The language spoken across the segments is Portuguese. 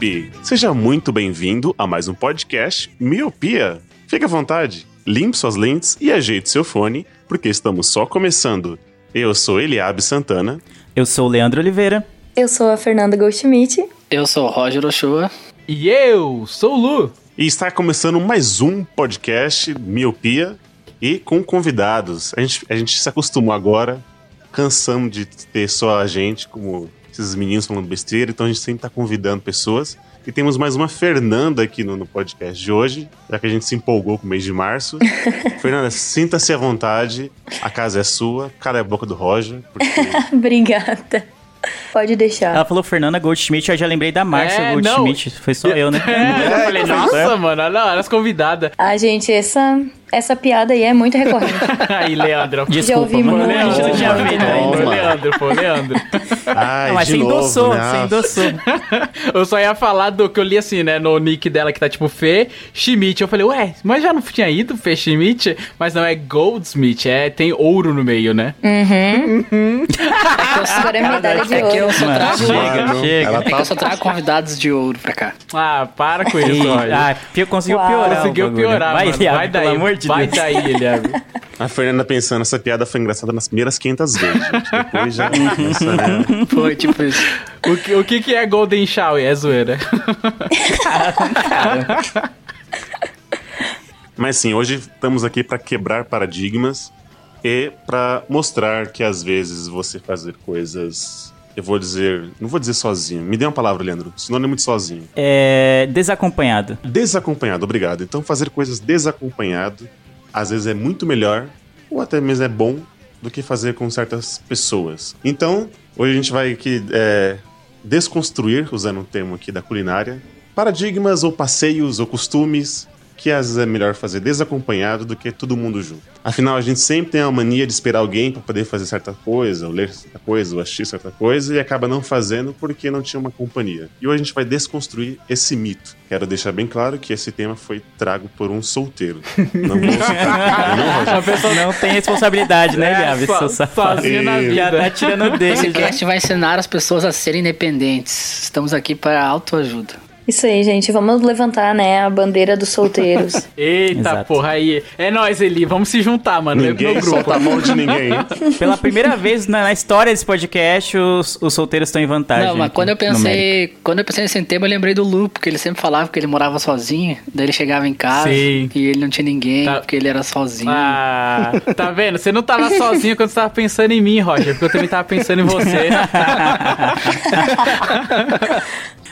Miope. Seja muito bem-vindo a mais um podcast Miopia. Fique à vontade, limpe suas lentes e ajeite seu fone, porque estamos só começando. Eu sou Eliabe Santana. Eu sou o Leandro Oliveira. Eu sou a Fernanda Goldschmidt. Eu sou o Roger Ochoa. E eu sou o Lu. E está começando mais um podcast Miopia e com convidados. A gente, a gente se acostumou agora, cansamos de ter só a gente, como esses meninos falando besteira, então a gente sempre está convidando pessoas. E temos mais uma Fernanda aqui no, no podcast de hoje, já que a gente se empolgou com o mês de março. Fernanda, sinta-se à vontade, a casa é sua, cala a boca do Roger, porque Obrigada. Pode deixar. Ela falou Fernanda Goldschmidt, eu já lembrei da Márcia É, Goldschmidt. Foi só eu, né? É, eu falei, nossa, mano, olha lá, as convidadas. Ah, gente, essa, essa piada aí é muito recorrente. Aí, Leandro. Desculpa, ouvi mano. muito. A gente não tinha feito Foi ainda. Leandro, o Leandro. Ai, Não, mas de você endossou, você endossou. Eu só ia falar do que eu li assim, né, no nick dela que tá tipo Fê Schmidt. Eu falei, ué, mas já não tinha ido Fê Schmidt? Mas não, é Goldsmith, é, tem ouro no meio, né? Agora é medalha de É que eu só trago. chega, Mano, chega. ela É que eu só trago convidados de ouro pra cá. Ah, para com isso, Roger. ah, pi- conseguiu Uau. piorar. o Conseguiu bagulho. piorar, Vai, mano. Vai daí, pelo amor de vai Deus. daí, Eliabe. A Fernanda pensando, essa piada foi engraçada nas primeiras 500 vezes. gente. Depois já começa, né? Foi tipo isso. O que, o que que é Golden Shower? É zoeira. Mas sim, hoje estamos aqui para quebrar paradigmas e para mostrar que às vezes você fazer coisas, eu vou dizer, não vou dizer sozinho. Me dê uma palavra, Leandro. Sinônimo de sozinho. É, desacompanhado. Desacompanhado, obrigado. Então fazer coisas desacompanhado às vezes é muito melhor ou até mesmo é bom do que fazer com certas pessoas. Então, hoje a gente vai aqui é, desconstruir, usando um termo aqui da culinária, paradigmas ou passeios ou costumes que às vezes é melhor fazer desacompanhado do que todo mundo junto. Afinal, a gente sempre tem a mania de esperar alguém para poder fazer certa coisa, ou ler certa coisa, ou assistir certa coisa, e acaba não fazendo porque não tinha uma companhia. E hoje a gente vai desconstruir esse mito. Quero deixar bem claro que esse tema foi trago por um solteiro. Não vou citar. não? A pessoa não tem responsabilidade, né, Eliabe? so- seu safado. sozinho na Já vida. tá tirando dele. Esse já. cast vai ensinar as pessoas a serem independentes. Estamos aqui para autoajuda. Isso aí, gente. Vamos levantar, né, a bandeira dos solteiros. Eita Exato. porra aí. É nóis, Eli. Vamos se juntar, mano. Ninguém no solta grupo. a mão de ninguém. Pela primeira vez na, na história desse podcast, os, os solteiros estão em vantagem. Não, mas quando eu pensei, quando eu pensei nesse tema, eu lembrei do Lu, porque ele sempre falava que ele morava sozinho, daí ele chegava em casa Sim. e ele não tinha ninguém, Tá. porque ele era sozinho. Ah, tá vendo? Você não tava sozinho quando você tava pensando em mim, Roger, porque eu também tava pensando em você.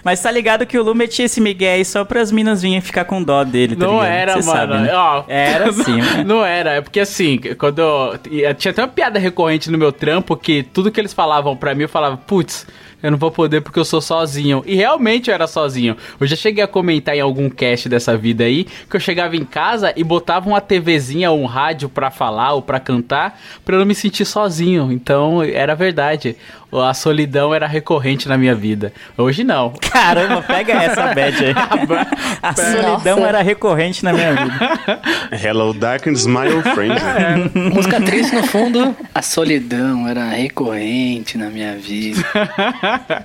Mas tá ligado que o Lu metia esse migué aí só pras minas virem ficar com dó dele, tá Não ligado? era, Cê mano. sabe, né? Ó, Era sim. Não era, é porque assim, quando eu, e tinha até uma piada recorrente no meu trampo que tudo que eles falavam pra mim, eu falava, putz, eu não vou poder porque eu sou sozinho. E realmente eu era sozinho. Eu já cheguei a comentar em algum cast dessa vida aí que eu chegava em casa e botava uma TVzinha ou um rádio pra falar ou pra cantar pra eu não me sentir sozinho. Então era verdade. A solidão era recorrente na minha vida. Hoje não. Caramba, pega essa bad aí. A solidão Nossa. era recorrente na minha vida. Hello, darkness, my old friend. Música triste no fundo, a solidão era recorrente na minha vida.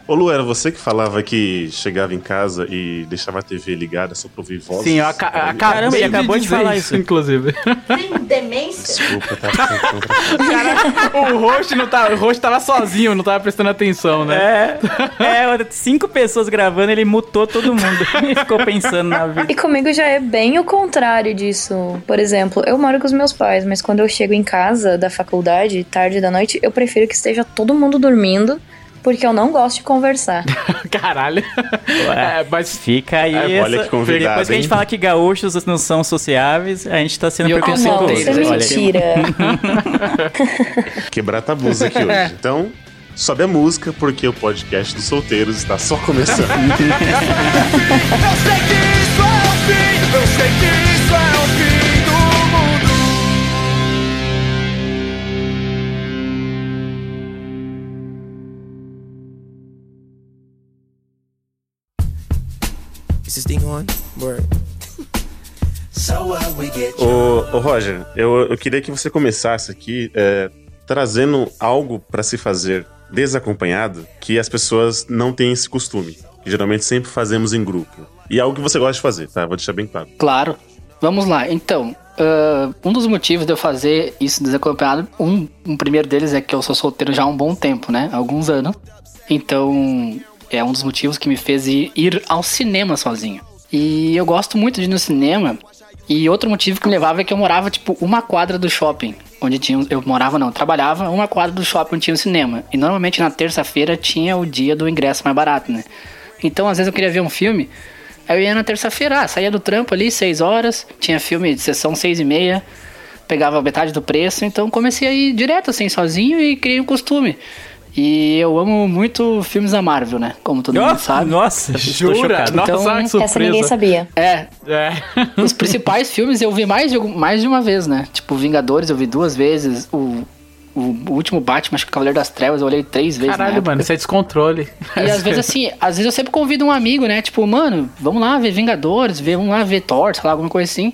Ô Lu, era você que falava que chegava em casa e deixava a TV ligada só pra ouvir vozes? Sim, eu aca Era- acabei Caramba, ele acabou de falar isso. inclusive. Tem demência? Desculpa, tá pra- o host não tá, o host tava sozinho, não tava prestando atenção, né? É, é, cinco pessoas gravando, ele mutou todo mundo. E ficou pensando na vida. E comigo já é bem o contrário disso. Por exemplo, eu moro com os meus pais, mas quando eu chego em casa da faculdade, tarde da noite, eu prefiro que esteja todo mundo dormindo Porque eu não gosto de conversar. Caralho. É, mas Fica aí. É, olha essa- que convidado, Depois que a gente hein? fala que gaúchos não são sociáveis, a gente tá sendo preconceituoso. isso é Olha mentira. Quebrar tabus aqui hoje. Então, sobe a música, porque o podcast dos solteiros está só começando. Eu sei que isso é o fim, eu sei que isso é o fim do mundo. Is this thing on? Word. So what we get Ô, ô, Roger, eu, eu queria que você começasse aqui é, trazendo algo para se fazer desacompanhado que as pessoas não têm esse costume. Que geralmente sempre fazemos em grupo. E é algo que você gosta de fazer, tá? Vou deixar bem claro. Claro. Vamos lá. Então, ah, um dos motivos de eu fazer isso desacompanhado, um, um primeiro deles é que eu sou solteiro já há um bom tempo, né? Alguns anos. Então, é um dos motivos que me fez ir, ir ao cinema sozinho. E eu gosto muito de ir no cinema. E outro motivo que me levava é que eu morava, tipo, uma quadra do shopping. Onde tinha. Eu morava, não, trabalhava uma quadra do shopping onde tinha um cinema. E normalmente na terça-feira tinha o dia do ingresso mais barato, né? Então, às vezes eu queria ver um filme. Aí eu ia na terça-feira, ah, saía do trampo ali, 6 horas, tinha filme de sessão 6 e meia, pegava metade do preço, então comecei a ir direto assim, sozinho e criei um costume. E eu amo muito filmes da Marvel, né? Como todo Oh, mundo sabe. Nossa, Jura? chocado. Nossa, Então, que surpresa. Essa ninguém sabia. É, É. os principais filmes eu vi mais de, mais de uma vez, né? Tipo, Vingadores eu vi duas vezes, o, o último Batman, acho que Cavaleiro das Trevas, eu olhei três vezes. Caralho, mano, isso é descontrole. E às vezes assim, às vezes eu sempre convido um amigo, né? Tipo, mano, vamos lá ver Vingadores, ver, vamos lá ver Thor, sei lá, alguma coisa assim.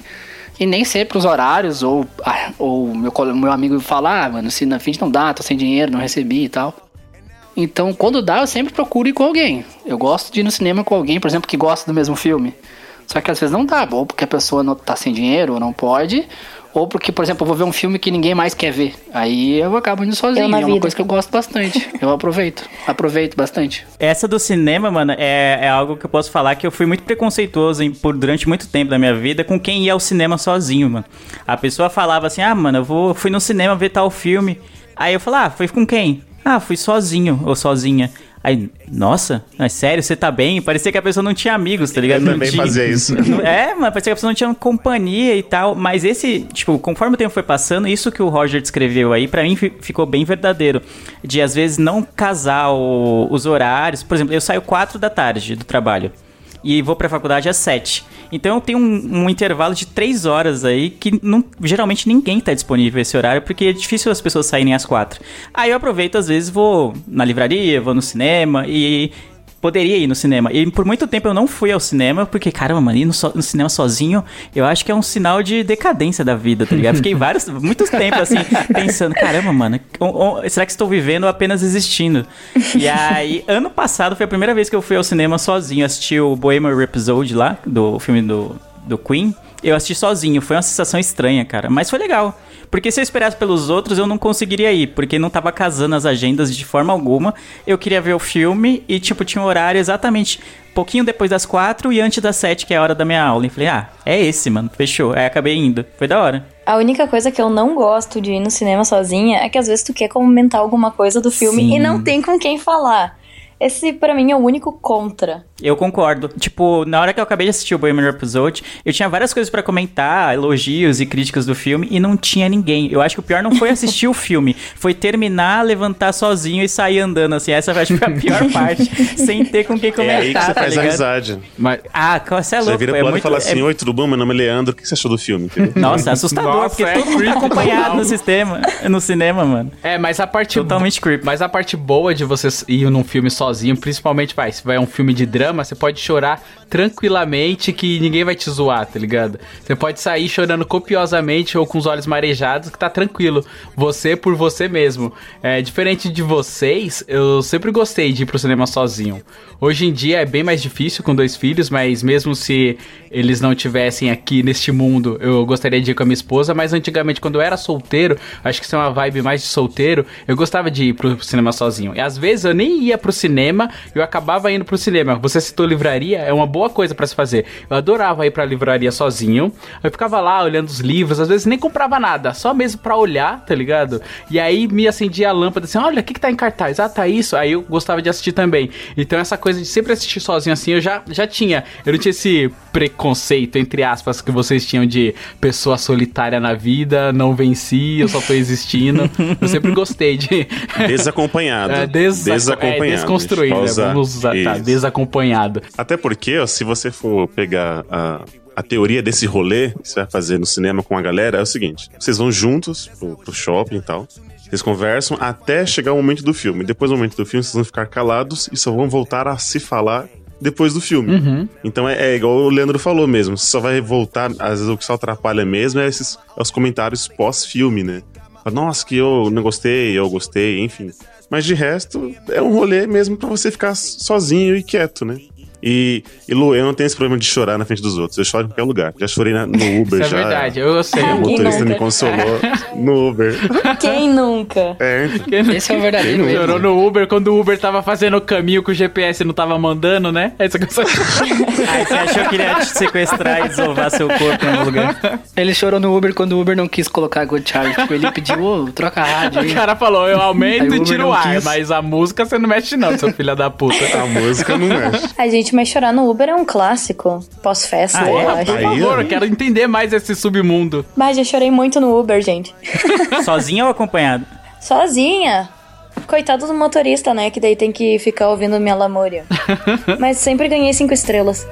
E nem sempre os horários, ou, ah, ou meu, meu amigo fala, ah, mano, se na fim não dá, tô sem dinheiro, não recebi e tal. Então, quando dá, eu sempre procuro ir com alguém. Eu gosto de ir no cinema com alguém, por exemplo, que gosta do mesmo filme. Só que às vezes não dá, ou porque a pessoa não tá sem dinheiro, ou não pode, ou porque, por exemplo, eu vou ver um filme que ninguém mais quer ver. Aí eu acabo indo sozinho. É uma vida. coisa que eu gosto bastante. Eu aproveito. Aproveito bastante. Essa do cinema, mano, é, é algo que eu posso falar que eu fui muito preconceituoso em- por durante muito tempo da minha vida com quem ia ao cinema sozinho, mano. A pessoa falava assim: "Ah, mano, eu vou fui no cinema ver tal filme". Aí eu falava: "Ah, foi com quem?". "Ah, fui sozinho ou sozinha". Aí, nossa, é sério, você tá bem? Parecia que a pessoa não tinha amigos, tá ligado? Eu também tinha- fazia isso. É, mas parecia que a pessoa não tinha companhia e tal. Mas esse, tipo, conforme o tempo foi passando, isso que o Roger descreveu aí, pra mim fi- ficou bem verdadeiro. De às vezes não casar o- os horários. Por exemplo, eu saio 4 da tarde do trabalho. E vou pra faculdade às 7. Então eu tenho um, um intervalo de 3 horas aí que não- geralmente ninguém tá disponível esse horário, porque é difícil as pessoas saírem às 4. Aí eu aproveito, às vezes, vou na livraria, vou no cinema e poderia ir no cinema. E por muito tempo eu não fui ao cinema, porque, caramba, mano, ir no, so- no cinema sozinho, eu acho que é um sinal de decadência da vida, tá ligado? Fiquei vários, muitos tempos assim, pensando, caramba, mano, será que estou vivendo ou apenas existindo? E aí, ano passado foi a primeira vez que eu fui ao cinema sozinho, assisti o Bohemian Rhapsody lá, do filme do, do Queen. Eu assisti sozinho, foi uma sensação estranha, cara, mas foi legal. Porque se eu esperasse pelos outros, eu não conseguiria ir, porque não tava casando as agendas de forma alguma. Eu queria ver o filme e, tipo, tinha um horário exatamente pouquinho depois das quatro e antes das sete, que é a hora da minha aula. E falei, ah, é esse, mano, fechou. Aí acabei indo. Foi da hora. A única coisa que eu não gosto de ir no cinema sozinha é que às vezes tu quer comentar alguma coisa do filme Sim. e não tem com quem falar. Esse, pra mim, é o único contra. Eu concordo. Tipo, na hora que eu acabei de assistir o Bohemian Rhapsody, eu tinha várias coisas pra comentar, elogios e críticas do filme, e não tinha ninguém. Eu acho que o pior não foi assistir o filme, foi terminar, levantar sozinho e sair andando, assim. Essa acho que foi a pior parte, sem ter com quem É comentar, aí que você tá faz ligado? amizade. Mas, Ah, você é Você louco. vira é pro e muito, fala é- assim, oi, tudo bom? Meu nome é Leandro, o que você achou do filme? Entendeu? Nossa, é assustador, Nossa, porque é todo mundo tá acompanhado no sistema, no cinema, mano. É, mas a parte Totalmente creepy. Mas a parte boa de você ir num filme sozinho, principalmente, vai, se vai um filme de drama, você pode chorar tranquilamente que ninguém vai te zoar, tá ligado? Você pode sair chorando copiosamente ou com os olhos marejados, que tá tranquilo. Você por você mesmo. É diferente de vocês, eu sempre gostei de ir pro cinema sozinho. Hoje em dia é bem mais difícil com dois filhos, mas mesmo se eles não tivessem aqui neste mundo, eu gostaria de ir com a minha esposa, mas antigamente quando eu era solteiro, acho que isso é uma vibe mais de solteiro, eu gostava de ir pro cinema sozinho. E às vezes eu nem ia pro cinema eu acabava indo pro cinema. Você citou livraria, é uma boa coisa pra se fazer. Eu adorava ir pra livraria sozinho. Eu ficava lá olhando os livros, às vezes nem comprava nada, só mesmo pra olhar, tá ligado? E aí me acendia a lâmpada assim: olha, o que, que tá em cartaz? Ah, tá isso. Aí eu gostava de assistir também. Então essa coisa de sempre assistir sozinho assim, eu já, já tinha. Eu não tinha esse preconceito, entre aspas, que vocês tinham de pessoa solitária na vida, não venci, eu só tô existindo. eu sempre gostei de. Desacompanhado. É, desa- Desacompanhado. é, desconstruído, né? Vamos usar, tá, desacompanhado. Até porque, ó, se você for pegar a, a teoria desse rolê que você vai fazer no cinema com a galera, é o seguinte: vocês vão juntos pro, pro shopping e tal. Vocês conversam até chegar o momento do filme. Depois do momento do filme, vocês vão ficar calados e só vão voltar a se falar depois do filme. Uhum. Então é, é igual o Leandro falou mesmo. Você só vai voltar, às vezes o que só atrapalha mesmo é esses é os comentários pós-filme, né? Nossa, que eu não gostei, eu gostei, enfim. Mas de resto, é um rolê mesmo pra você ficar sozinho e quieto, né? E, e Lu, eu não tenho esse problema de chorar na frente dos outros. Eu choro em qualquer lugar. Já chorei na- no Uber, Isso é já. verdade, eu sei. O Quem motorista nunca? me consolou no Uber. Quem nunca? É, Esse é o verdadeiro Quem erro. Chorou no Uber quando o Uber tava fazendo o caminho que o GPS não tava mandando, né? Aí você começou a Aí você achou que ele ia te sequestrar e desovar seu corpo em algum lugar. Ele chorou no Uber quando o Uber não quis colocar Good Charge. Tipo, ele pediu, ô, troca a rádio aí. O cara falou, eu aumento e tiro o ar, quis. mas a música você não mexe não, seu filho da puta. a música não mexe. Ai, gente, mas chorar no Uber é um clássico. Pós-festa, Ah, é? eu acho. Por favor, eu quero entender mais esse submundo. Mas eu chorei muito no Uber, gente. Sozinho ou acompanhado? Sozinha. Coitado do motorista, né? Que daí tem que ficar ouvindo minha lamúria. Mas sempre ganhei cinco estrelas.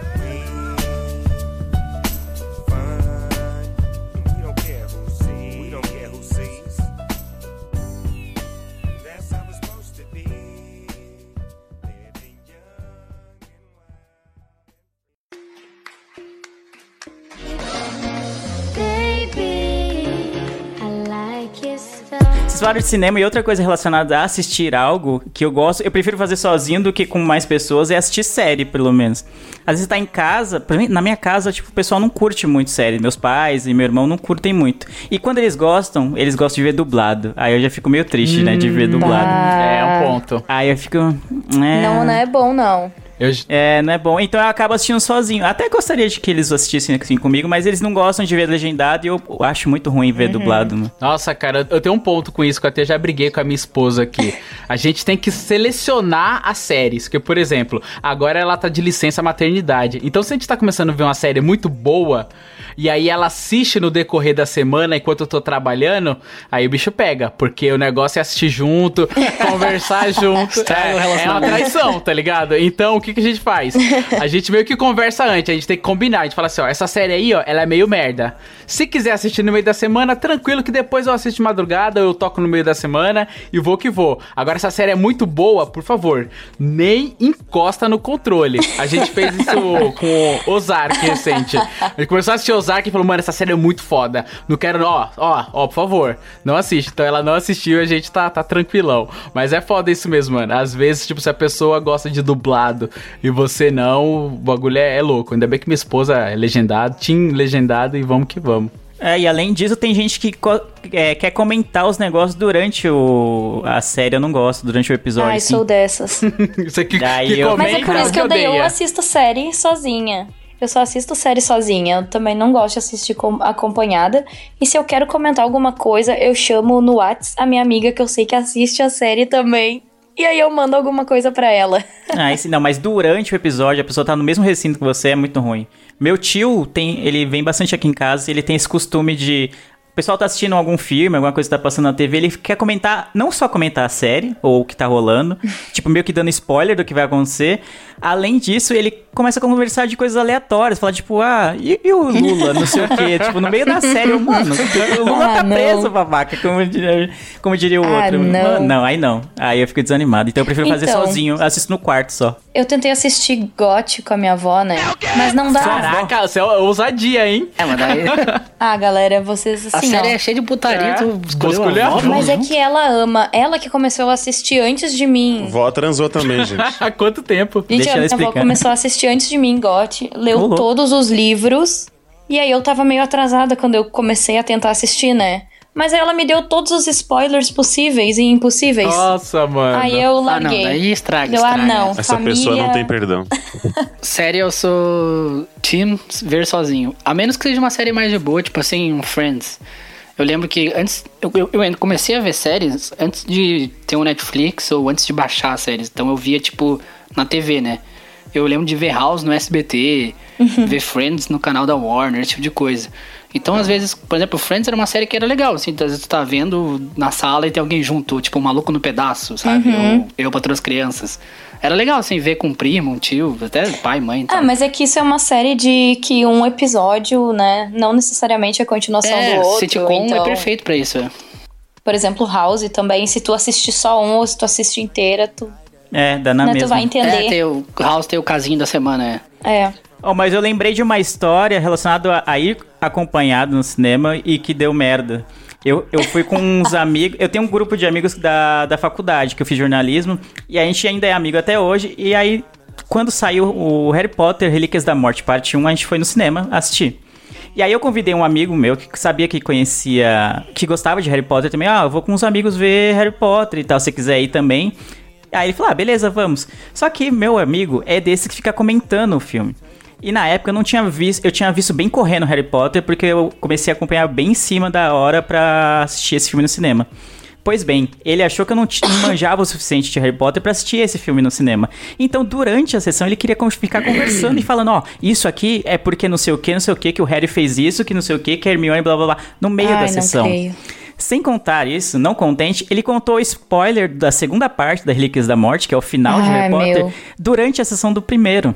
Falaram de cinema e outra coisa relacionada a assistir algo que eu gosto, eu prefiro fazer sozinho do que com mais pessoas, é assistir série, pelo menos. Às vezes tá em casa, mim, na minha casa, tipo, o pessoal não curte muito série. Meus pais e meu irmão não curtem muito. E quando eles gostam, eles gostam de ver dublado. Aí eu já fico meio triste, né, de ver dublado. É um ponto. Aí eu fico. É, Não, não é bom, não. Eu, É, não é bom. Então eu acabo assistindo sozinho. Até gostaria de que eles assistissem assim comigo, mas eles não gostam de ver legendado e eu acho muito ruim ver dublado. Né? Nossa, cara, eu tenho um ponto com isso que eu até já briguei com a minha esposa aqui. A gente tem que selecionar as séries. Que, por exemplo, agora ela tá de licença maternidade. Então, se a gente tá começando a ver uma série muito boa, e aí ela assiste no decorrer da semana enquanto eu tô trabalhando, aí o bicho pega. Porque o negócio é assistir junto, conversar junto. É, é uma traição, tá ligado? Então, o que, que a gente faz? A gente meio que conversa antes, a gente tem que combinar. A gente fala assim, ó, essa série aí, ó, ela é meio merda. Se quiser assistir no meio da semana, tranquilo que depois eu assisto de madrugada, eu toco no meio da semana e vou que vou. Agora, essa série é muito boa, por favor, nem encosta no controle. A gente fez isso com o Ozark recente. A gente começou a assistir Ozark e falou, mano, essa série é muito foda. Não quero, ó, ó, ó, por favor, não assiste. Então ela não assistiu e a gente tá, tá tranquilão. Mas é foda isso mesmo, mano. Às vezes, tipo, se a pessoa gosta de dublado e você não, o bagulho é, é louco. Ainda bem que minha esposa é legendado, team legendado e vamos que vamos. É, e além disso, tem gente que co- é, quer comentar os negócios durante o, a série. Eu não gosto, durante o episódio. Ai, assim. sou dessas. Isso aqui Daí que eu- comenta, Mas é por isso que eu, eu assisto série sozinha. Eu só assisto série sozinha. Eu também não gosto de assistir com- acompanhada. E se eu quero comentar alguma coisa, eu chamo no Whats a minha amiga que eu sei que assiste a série também. E aí eu mando alguma coisa pra ela. Ah, esse não, mas durante o episódio, a pessoa tá no mesmo recinto que você, é muito ruim. Meu tio tem, ele vem bastante aqui em casa, ele tem esse costume de pessoal tá assistindo algum filme, alguma coisa que tá passando na TV, ele quer comentar, não só comentar a série ou o que tá rolando, tipo meio que dando spoiler do que vai acontecer. Além disso, ele começa a conversar de coisas aleatórias, falar tipo, ah, e, e o Lula, não sei o quê, tipo, no meio da série, eu, mano, o Lula Ah, tá não. preço, babaca, como diria, como diria o Ah, outro. não. Mano, não, aí não. Aí eu fico desanimado. Então eu prefiro fazer Então. sozinho, assisto no quarto só. Eu tentei assistir GOT com a minha avó, né? Mas não dá. Caraca, você é ousadia, hein? É, mas daí Ah, galera, vocês assim, série é cheia de putaria, É. tu escolheu a a avó, avó. Mas é que ela ama. Ela que começou a assistir antes de mim. Vó transou também, gente. Há quanto tempo? Gente, Deixa a ela minha avó explicar. começou a assistir antes de mim, Gotti. Leu louco. todos os livros. E aí eu tava meio atrasada quando eu comecei a tentar assistir, né? Mas aí ela me deu todos os spoilers possíveis e impossíveis. Nossa, mano. Aí eu Ah, não, larguei. daí estraga, Deu, ah, estraga. não. Essa família... pessoa não tem perdão. Série eu sou team ver sozinho. A menos que seja uma série mais de boa, tipo assim, um Friends. Eu lembro que antes. Eu, eu, eu comecei a ver séries antes de ter um Netflix ou antes de baixar as séries. Então eu via, tipo, na TV, né? Eu lembro de ver House no SBT, ver Friends no canal da Warner, esse tipo de coisa. Então, às vezes, por exemplo, Friends era uma série que era legal, assim, às vezes tu tá vendo na sala e tem alguém junto, tipo, um maluco no pedaço, sabe? Uhum. Eu, eu pra outras crianças. Era legal, assim, ver com um primo, um tio, até pai, mãe e tal. Ah, mas é que isso é uma série de que um episódio, né? Não necessariamente a continuação é, do outro. sitcom então, é perfeito pra isso. é. Por exemplo, House também, se tu assistir só um ou se tu assistir inteira, tu, É, dá na né, tu mesma. vai É, entender. tem o House tem o casinho da semana, é. É. Oh, mas eu lembrei de uma história relacionada a, a ir acompanhado no cinema e que deu merda. Eu, eu fui com uns amigos. Eu tenho um grupo de amigos da, da faculdade, que eu fiz jornalismo, e a gente ainda é amigo até hoje. E aí, quando saiu o Harry Potter Relíquias da Morte, parte 1, a gente foi no cinema assistir. E aí eu convidei um amigo meu que sabia que conhecia, que gostava de Harry Potter também. Ah, eu vou com uns amigos ver Harry Potter e tal, se quiser ir também. Aí ele falou, ah, beleza, vamos. Só que meu amigo é desse que fica comentando o filme. E na época eu não tinha visto, eu tinha visto bem correndo Harry Potter, porque eu comecei a acompanhar bem em cima da hora pra assistir esse filme no cinema. Pois bem, ele achou que eu não, manjava o suficiente de Harry Potter pra assistir esse filme no cinema. Então, durante a sessão, ele queria ficar conversando e falando: Ó, isso aqui é porque não sei o que, não sei o que, que o Harry fez isso, que não sei o que, que a Hermione, blá blá blá, no meio Ai, da sessão. creio. Sem contar isso, não contente, ele contou o spoiler da segunda parte da Relíquias da Morte, que é o final de Ai, Harry Potter, meu. durante a sessão do primeiro.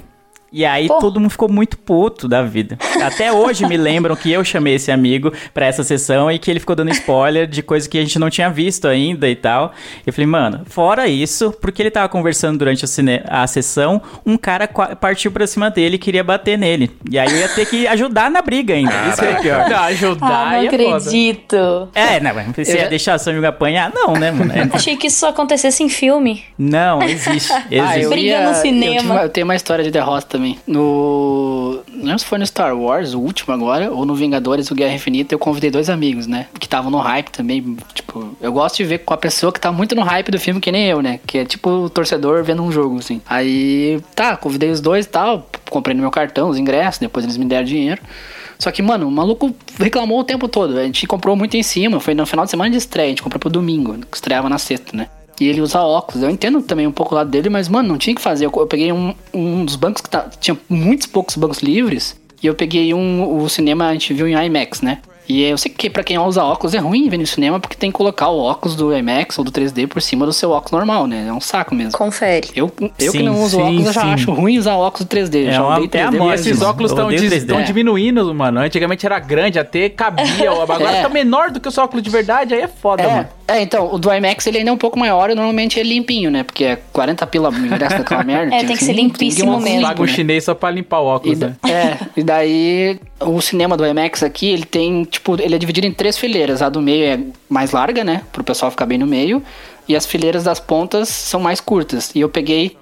E aí Pô. todo mundo ficou muito puto da vida. Até hoje me lembram que eu chamei esse amigo pra essa sessão e que ele ficou dando spoiler de coisa que a gente não tinha visto ainda e tal. Eu falei, mano, fora isso, porque ele tava conversando durante a, cine- a sessão, um cara partiu pra cima dele e queria bater nele. E aí eu ia ter que ajudar na briga ainda. Isso que é pior. Não, ajudar Ah, não é foda. acredito. É, não, mas você Eu ia já- deixar seu amigo apanhar? Não, né, mano? É- Achei que isso só acontecesse em filme. Não, existe. Ah, existe. eu Briga ia- no Eu, cinema. uma- eu tenho uma história de derrota também. No. Não lembro se foi no Star Wars, o último agora, ou no Vingadores, o Guerra Infinita, eu convidei dois amigos, né? Que estavam no hype também. Tipo, eu gosto de ver com a pessoa que tá muito no hype do filme, que nem eu, né? Que é tipo o torcedor vendo um jogo, assim. Aí, tá, convidei os dois e tal, comprei no meu cartão os ingressos, depois eles me deram dinheiro. Só que, mano, o maluco reclamou o tempo todo. A gente comprou muito em cima. Foi no final de semana de estreia. A gente comprou pro domingo, que estreava na sexta, né? E ele usa óculos. Eu entendo também um pouco o lado dele, mas, mano, não tinha o que fazer. Eu, eu peguei um, um dos bancos que tá, tinha muitos poucos bancos livres. E eu peguei um. O cinema a gente viu em IMAX, né? E eu sei que pra quem usa óculos é ruim ver no cinema porque tem que colocar o óculos do IMAX ou do 3D por cima do seu óculos normal, né? É um saco mesmo. Confere. Eu, eu que Sim, não uso sim, óculos, eu já sim. acho ruim usar óculos 3D. É já uma- odeio é a 3D. morte. Esses mano. óculos estão 3D. É. diminuindo, mano. Antigamente era grande, até cabia. Agora É. tá menor do que o seu óculos de verdade, aí é foda, É, mano. É, então, o do IMAX ele ainda é um pouco maior e normalmente é limpinho, né? Porque é 40 pila o ingresso daquela merda. É, tem que ser tem limpíssimo um óculos mesmo. Paga um né? chinês só pra limpar o E, óculos, da- né? é, e daí o cinema do IMAX aqui, ele tem, tipo, ele é dividido em três fileiras. A do meio é mais larga, né? Pro pessoal ficar bem no meio. E as fileiras das pontas são mais curtas. E eu peguei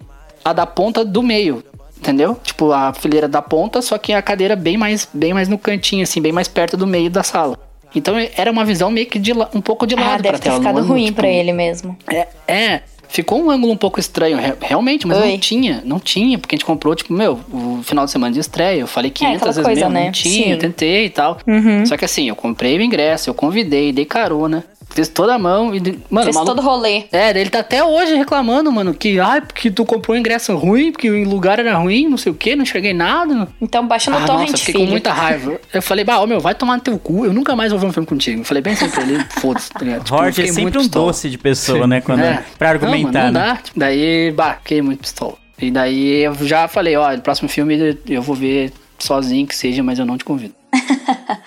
a da ponta do meio. Entendeu? Tipo, a fileira da ponta, só que a cadeira bem mais, bem mais no cantinho, assim, bem mais perto do meio da sala. Então era uma visão meio que de, um pouco de lado Ah, pra deve ter tela. no ficado ângulo, ruim tipo, pra ele mesmo. é, é, ficou um ângulo um pouco estranho, re- realmente, mas Oi. não tinha, não tinha, porque a gente comprou, tipo, meu, o final de semana de estreia, eu falei 500 aquela vezes coisa, mesmo, né? não tinha, Sim. eu tentei e tal. Uhum. Só que assim, eu comprei o ingresso, eu convidei, dei carona, fiz toda a mão e, mano, Fez o maluco- todo rolê. É, ele tá até hoje reclamando, mano, que, ai, porque tu comprou um ingresso ruim, porque o lugar era ruim, não sei o que, não enxerguei nada. Então baixa no Ah, torrent, nossa, fiquei filho. com muita raiva. Eu falei, bah, ô meu, vai tomar no teu cu, eu nunca mais vou ver um filme contigo. Eu falei bem assim pra ele, foda-se, tá ligado? Tipo, Roger é sempre muito um pistola. doce de pessoa, né? Quando, É. Pra Não, mano, argumentar, não né? dá. Tipo, Daí, bah, fiquei muito pistola. E daí eu já falei, ó, no próximo filme eu vou ver sozinho que seja, mas eu não te convido.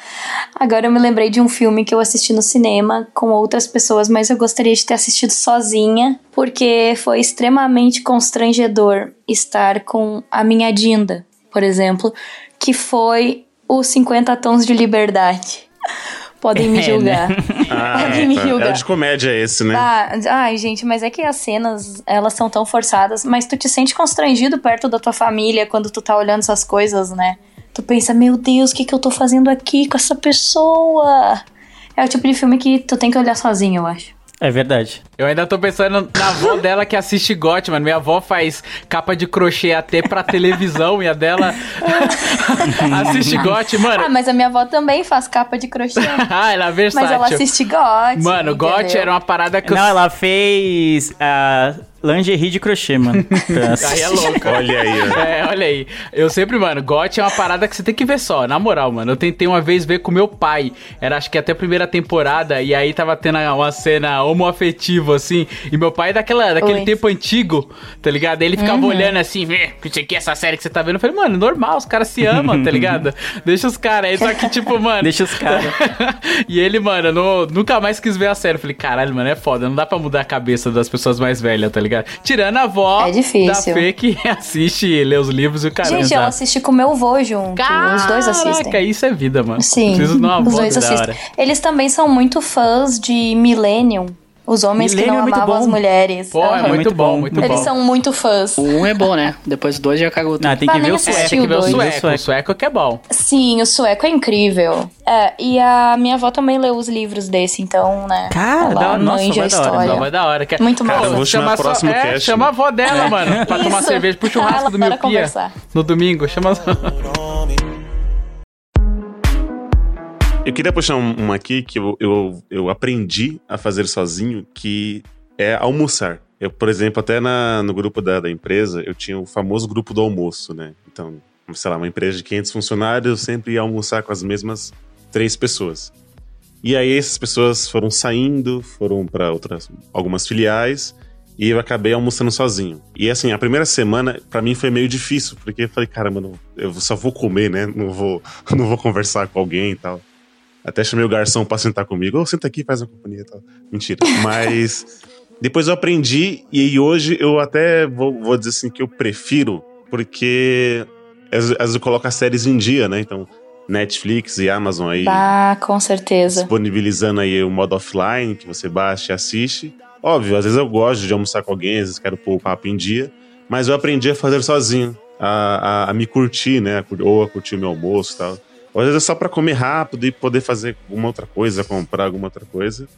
Agora eu me lembrei de um filme que eu assisti no cinema com outras pessoas, mas eu gostaria de ter assistido sozinha, porque foi extremamente constrangedor estar com a minha Dinda, por exemplo, que foi os 50 Tons de Liberdade. Podem me É, julgar. né? Ah, Podem me tá. julgar. Era de comédia esse, né? Ah, ai, gente, mas é que as cenas, elas são tão forçadas, mas tu te sente constrangido perto da tua família quando tu tá olhando essas coisas, né? Tu pensa, meu Deus, o que que eu tô fazendo aqui com essa pessoa? É o tipo de filme que tu tem que olhar sozinho, eu acho. É verdade. Eu ainda tô pensando na avó dela que assiste GOT, mano. Minha avó faz capa de crochê até pra televisão e a dela assiste GOT, mano. Ah, mas a minha avó também faz capa de crochê. ah, ela é versátil. Mas ela assiste GOT. Mano, GOT era uma parada que Não, eu... ela fez a lingerie de crochê, mano. Aí é louco. Olha aí, ó. É, olha aí. Eu sempre, mano, GOT é uma parada que você tem que ver só, na moral, mano. Eu tentei uma vez ver com meu pai. Era acho que até a primeira temporada. E aí tava tendo uma cena homoafetiva, assim. E meu pai é daquela, daquele Oi. tempo antigo, tá ligado? Aí Ele ficava olhando assim, vê, que aqui, essa série que você tá vendo. Eu falei, mano, normal, os caras se amam, tá ligado? Deixa os caras aí. Só que, tipo, mano. Deixa os caras. e ele, mano, não- nunca mais quis ver a série. Eu falei, caralho, mano, é foda. Não dá pra mudar a cabeça das pessoas mais velhas, tá ligado? Tirando a avó É difícil. da Fê que assiste lê os livros e o caramba. Gente, ela assiste com meu avô junto. Os dois assistem. Caraca, isso é vida, mano. Sim, Preciso de uma os avó dois da assistem. Eles também são muito fãs de Millennium. Os homens é que não muito amavam bom. as mulheres. Pô, é Aham. muito, bom, muito Eles bom. são muito fãs. O um é bom, né? Depois do dois já cagou tudo. Não, tem que Ah, ver o. É, sueco. tem que ver o sueco. Sueco. O sueco que é bom. Sim, o sueco é incrível. É, e a minha avó também leu os livros desse, então, né? Cara, ela nossa, vai da hora, história. Não, vai da hora. Que... Muito Cara, massa. eu vou chamar o próximo é, cast. chama a avó dela, mano, pra tomar Isso. cerveja pro churrasco Ela do Miopia. conversar. No domingo, chama... Eu queria puxar um- uma aqui que eu, eu, eu aprendi a fazer sozinho, que é almoçar. Eu, por exemplo, até na, no grupo da, da empresa, eu tinha o famoso grupo do almoço, né? Então, sei lá, uma empresa de 500 funcionários, eu sempre ia almoçar com as mesmas três pessoas. E aí essas pessoas foram saindo, foram para outras algumas filiais e eu acabei almoçando sozinho. E assim, a primeira semana pra mim foi meio difícil, porque eu falei, caramba, não, eu só vou comer, né? Não vou, não vou conversar com alguém e tal. Até chamei o garçom pra sentar comigo. Ô, senta aqui e faz uma companhia e tal. Mentira. Mas depois eu aprendi e hoje eu até vou, vou dizer assim que eu prefiro, porque às, vezes eu coloco as séries em dia, né? Então, Netflix e Amazon aí Ah, com certeza. disponibilizando aí o modo offline, que você baixa e assiste. Óbvio, às vezes eu gosto de almoçar com alguém, às vezes quero pôr o papo em dia, mas eu aprendi a fazer sozinho, a, a, a me curtir, né? Ou a curtir o meu almoço e tal. Ou às vezes é só pra comer rápido e poder fazer alguma outra coisa, comprar alguma outra coisa.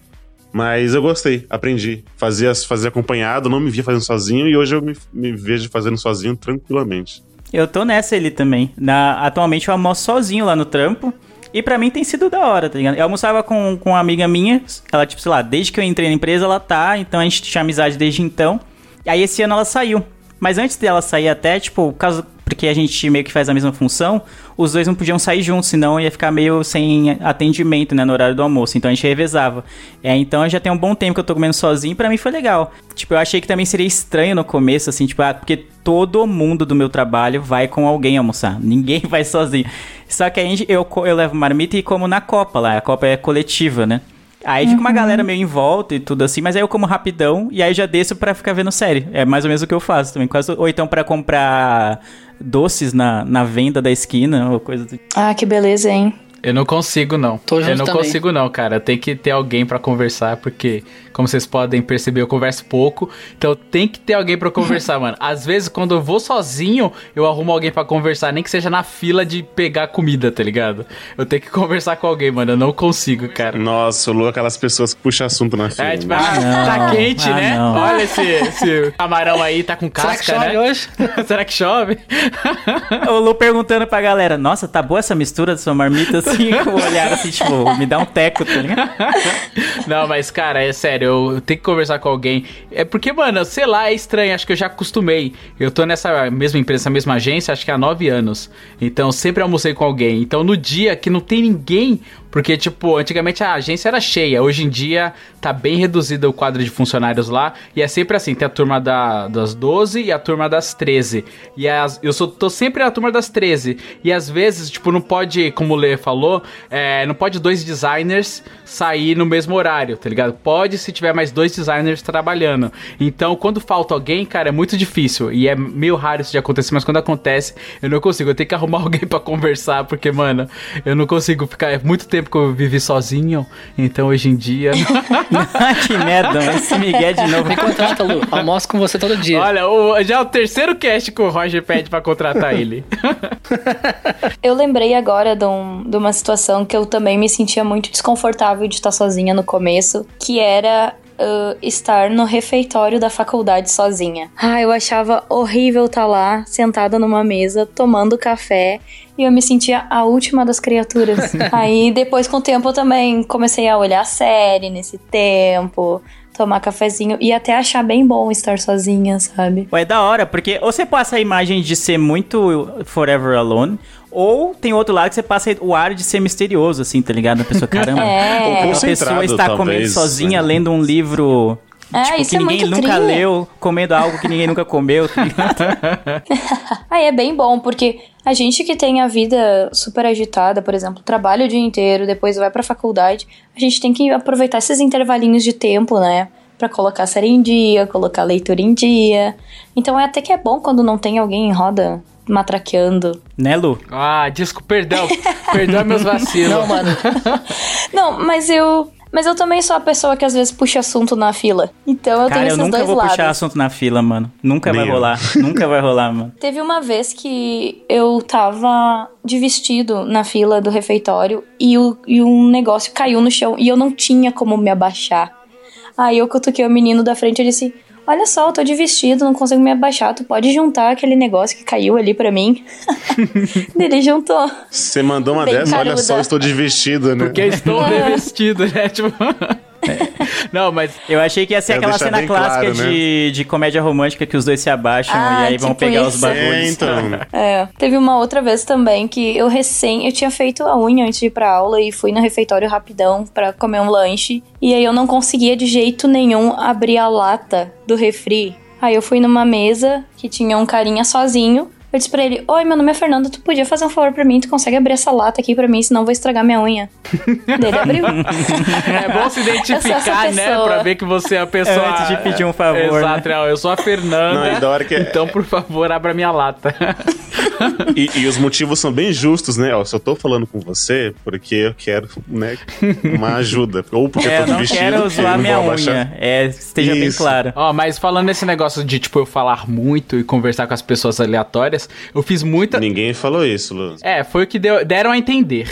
Mas eu gostei, aprendi. Fazia, fazia acompanhado, não me via fazendo sozinho e hoje eu me, me vejo fazendo sozinho tranquilamente. Eu tô nessa ele também. Na, atualmente eu almoço sozinho lá no trampo. E pra mim tem sido da hora, tá ligado? Eu almoçava com, com uma amiga minha, ela, tipo, sei lá, desde que eu entrei na empresa ela tá, então a gente tinha amizade desde então. E aí esse ano ela saiu. Mas antes dela sair até, tipo, caso, porque a gente meio que faz a mesma função, os dois não podiam sair juntos, senão ia ficar meio sem atendimento, né, no horário do almoço. Então a gente revezava. É, então já tem um bom tempo que eu tô comendo sozinho pra mim foi legal. Tipo, eu achei que também seria estranho no começo, assim, tipo, ah, porque todo mundo do meu trabalho vai com alguém almoçar. Ninguém vai sozinho. Só que aí eu, eu levo marmita e como na Copa lá. A Copa é coletiva, né? Aí fica uma galera meio em volta e tudo assim, mas aí eu como rapidão e aí já desço pra ficar vendo série. É mais ou menos o que eu faço também. Quase, ou então pra comprar doces na, na venda da esquina ou coisa do Ah, que beleza, hein? Eu não consigo, não. Tô junto eu não também. consigo, não, cara. Tem que ter alguém pra conversar, porque, como vocês podem perceber, eu converso pouco. Então tem que ter alguém pra conversar, mano. Às vezes, quando eu vou sozinho, eu arrumo alguém pra conversar, nem que seja na fila de pegar comida, tá ligado? Eu tenho que conversar com alguém, mano. Eu não consigo, cara. Nossa, o Lu é aquelas pessoas que puxam assunto na fila. É, tipo, né? ah, Não. tá quente, Ah, né? não. Olha esse, esse camarão aí, tá com Será que casca, chove né? hoje? Será que chove? O Lu perguntando pra galera, nossa, tá boa essa mistura da sua marmita assim, com o olhar assim, tipo, me dá um teco, tá ligado? Não, mas, cara, é sério, eu tenho que conversar com alguém. É porque, mano, sei lá, é estranho, acho que eu já acostumei. Eu tô nessa mesma empresa, mesma agência, acho que há nove anos. Então, sempre almocei com alguém. Então, no dia que não tem ninguém, porque, tipo, antigamente a agência era cheia, hoje em dia tá bem reduzido o quadro de funcionários lá. E é sempre assim: tem a turma da, das 12 e a turma das 13. E as, eu sou, tô sempre na turma das 13. E às vezes, tipo, não pode, como o Lê falou, é, não pode dois designers sair no mesmo horário, tá ligado? Pode se tiver mais dois designers trabalhando. Então, quando falta alguém, cara, é muito difícil. E é meio raro isso de acontecer, mas quando acontece, eu não consigo. Eu tenho que arrumar alguém pra conversar, porque, mano, eu não consigo ficar. Muito tempo que eu vivi sozinho. Então, hoje em dia. que merda, mas esse Miguel de novo. Me contrata, Lu. Almoço com você todo dia. Olha, o- já é o terceiro cast que o Roger pede pra contratar ele. Eu lembrei agora de, um- de uma situação que eu também me sentia muito desconfortável de estar sozinha no começo, que era uh, estar no refeitório da faculdade sozinha. Ah, eu achava horrível estar lá, sentada numa mesa, tomando café, e eu me sentia a última das criaturas. Aí depois, com o tempo, eu também comecei a olhar a série nesse tempo tomar cafezinho e até achar bem bom estar sozinha, sabe? Ué, é da hora, porque ou você passa a imagem de ser muito Forever Alone, ou tem outro lado que você passa o ar de ser misterioso, assim, tá ligado? A pessoa, caramba, É. a pessoa está talvez, comendo sozinha, né? lendo um livro. É, tipo, isso que é ninguém muito nunca tri. leu, comendo algo que ninguém nunca comeu. tá ligado? Aí é bem bom, porque a gente que tem a vida super agitada, por exemplo, trabalha o dia inteiro, depois vai pra faculdade, a gente tem que aproveitar esses intervalinhos de tempo, né? Pra colocar a série em dia, colocar a leitura em dia. Então é até que é bom quando não tem alguém em roda matraqueando. né, Lu? Ah, desculpa, perdão. perdão meus vacilos. Não, mano. Não, mas eu. Mas eu também sou a pessoa que às vezes puxa assunto na fila. Então eu Cara, tenho eu esses nunca dois vou lados. puxar assunto na fila, mano. Nunca Nem vai eu. rolar. nunca vai rolar, mano. Teve uma vez que eu tava de vestido na fila do refeitório e, o, e um negócio caiu no chão e eu não tinha como me abaixar. Aí eu cutuquei o menino da frente e disse: Olha só, eu tô de vestido, não consigo me abaixar. Tu pode juntar aquele negócio que caiu ali pra mim? Ele juntou. Você mandou uma Bem dessa, olha caruda. só, estou de vestido, né? Porque estou revestido, né? Tipo. Não, mas Eu achei que ia ser Quero aquela cena clássica claro, né? de, de comédia romântica que os dois se abaixam Ah, e aí vão tipo pegar os isso. bagulhos. É, então. É, teve uma outra vez também que eu recém, eu tinha feito a unha antes de ir pra aula e fui no refeitório rapidão pra comer um lanche e aí eu não conseguia de jeito nenhum abrir a lata do refri. Aí eu fui numa mesa que tinha um carinha sozinho. Eu disse pra ele: Oi, meu nome é Fernando, tu podia fazer um favor pra mim? Tu consegue abrir essa lata aqui pra mim, senão eu vou estragar minha unha. Daí ele abriu. é bom se identificar, né? Pra ver que você é a pessoa. Antes de pedir um favor, Exato, né? ó, eu sou a Fernanda. Não, é- Então, por favor, abra minha lata. E, e os motivos são bem justos, né? Ó, só tô falando com você porque eu quero, né, uma ajuda. Ou porque É, eu eu tô de não vestido. quero e zoar não minha vou abaixar. unha. É, esteja bem Isso. claro. Ó, mas falando nesse negócio de, tipo, eu falar muito e conversar com as pessoas aleatórias, eu fiz muita. Ninguém falou isso, Lu. É, foi o que deu- deram a entender.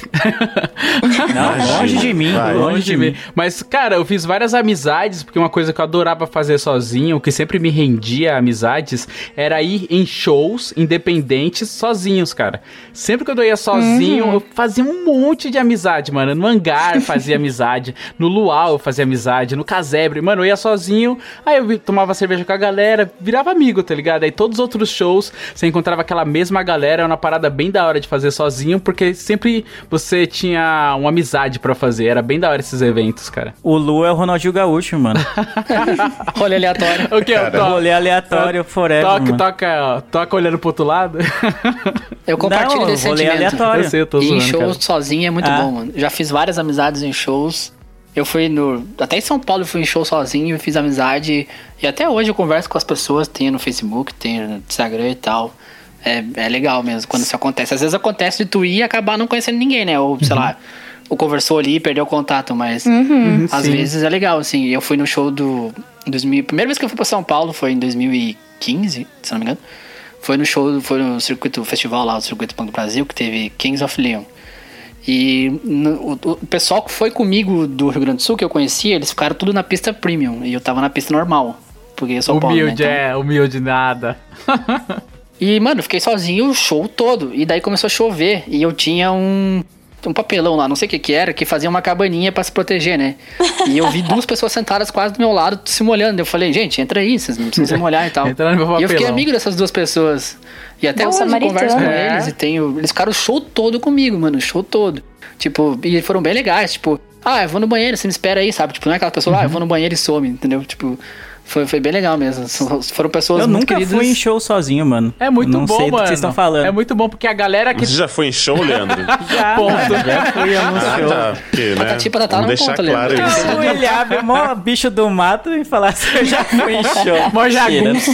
Não, longe de mim, Vai. longe de mim. Mas, cara, eu fiz várias amizades, porque uma coisa que eu adorava fazer sozinho, o que sempre me rendia a amizades, era ir em shows independentes sozinhos, cara. Sempre que eu ia sozinho, eu fazia um monte de amizade, mano. No hangar eu fazia amizade, no luau eu fazia amizade, no casebre, mano, eu ia sozinho, aí eu tomava cerveja com a galera, virava amigo, tá ligado? Aí todos os outros shows, você encontrava aquela mesma galera, era uma parada bem da hora de fazer sozinho, porque sempre você tinha uma amizade pra fazer, era bem da hora esses eventos, cara. O Lu é o Ronaldinho Gaúcho, mano. Rolê aleatório. O que? Rolê aleatório forever, toca, mano. toca, ó, toca olhando pro outro lado. Eu compartilho Não, desse rolê sentimento. aleatório. Eu sei, eu tô E em zoando, shows cara. sozinho é muito Ah. bom, mano. Já fiz várias amizades em shows. Eu fui no. Até em São Paulo eu fui em show sozinho e fiz amizade. E até hoje eu converso com as pessoas, tenho no Facebook, tenho no Instagram e tal. É, é legal mesmo quando isso acontece. Às vezes acontece de tu ir e acabar não conhecendo ninguém, né? Ou, sei lá, ou conversou ali e perdeu o contato, mas às Sim. vezes é legal, assim. Eu fui no show do. 2000, primeira vez que eu fui pra São Paulo foi em 2015, se não me engano. Foi no show, foi no circuito festival lá, o Circuito Punk do Brasil, que teve Kings of Leon. E no- o, o pessoal que foi comigo do Rio Grande do Sul, que eu conhecia, eles ficaram tudo na pista premium. E eu tava na pista normal. Porque eu sou Paulo, né? Humilde, Então- é, humilde nada. E, mano, fiquei sozinho o show todo. E daí começou a chover. E eu tinha um, um papelão lá, não sei o que que era, que fazia uma cabaninha pra se proteger, né? E eu vi duas pessoas sentadas quase do meu lado, se molhando. Eu falei, gente, entra aí, vocês não precisam se molhar e tal. Entra no meu e eu fiquei papelão. amigo dessas duas pessoas. E até Bom hoje eu converso com É. eles e tenho. Eles ficaram o show todo comigo, mano. O show todo. Tipo, e foram bem legais, tipo, ah, eu vou no banheiro, você me espera aí, sabe? Tipo, não é aquela pessoa, ah, eu vou no banheiro e some, entendeu? Tipo, foi, foi bem legal mesmo. Foram pessoas Eu muito nunca queridas. fui em show sozinho, mano. É muito não bom, sei do mano. que vocês estão falando. É muito bom porque a galera que Você já foi em show, Leandro? Já, Ponto. já fui a um Ah, show. tá. Porque, né? Patati e patatá não conta, claro Leandro. isso. Abre mó bicho do mato e fala assim, eu já fui em show. Mó jagunço.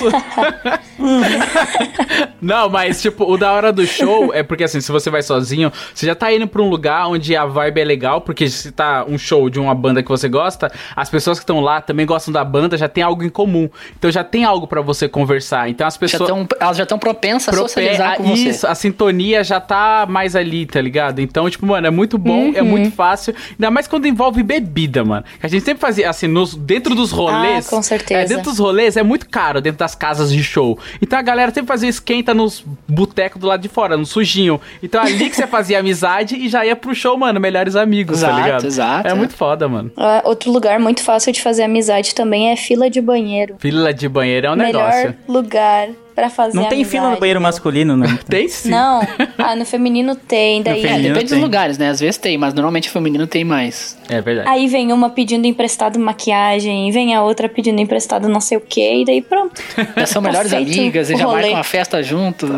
Não, mas, tipo, o da hora do show é porque, assim, se você vai sozinho, você já tá indo pra um lugar onde a vibe é legal, porque se tá um show de uma banda que você gosta, as pessoas que estão lá também gostam da banda, já tem algo algo em comum. Então já tem algo pra você conversar. Então as Já pessoas. tão, elas já estão propensas a socializar com ah, você. Isso, a sintonia já tá mais ali, tá ligado? Então, tipo, mano, é muito bom, é Uhum. muito fácil. Ainda mais quando envolve bebida, mano. Que A gente sempre fazia, assim, nos, dentro dos rolês. Ah, com certeza. É, dentro dos rolês é muito caro, dentro das casas de show. Então a galera sempre fazia esquenta nos botecos do lado de fora, no sujinho. Então ali que você fazia amizade e já ia pro show, mano, melhores amigos, tá Exato, ligado? exato, É é. muito foda, mano. Ah, outro lugar muito fácil de fazer amizade também é fila de banheiro. Fila de banheiro é um Melhor negócio. lugar pra fazer Não tem fila no amizade. banheiro masculino, não. Tem sim. Não, ah, no feminino tem, daí... É, feminino depende tem. dos lugares, né? Às vezes tem, mas normalmente o feminino tem mais. É verdade. Aí vem uma pedindo emprestado maquiagem, vem a outra pedindo emprestado não sei o que, e daí pronto. Elas são Tá melhores amigas e já marcam a festa juntos.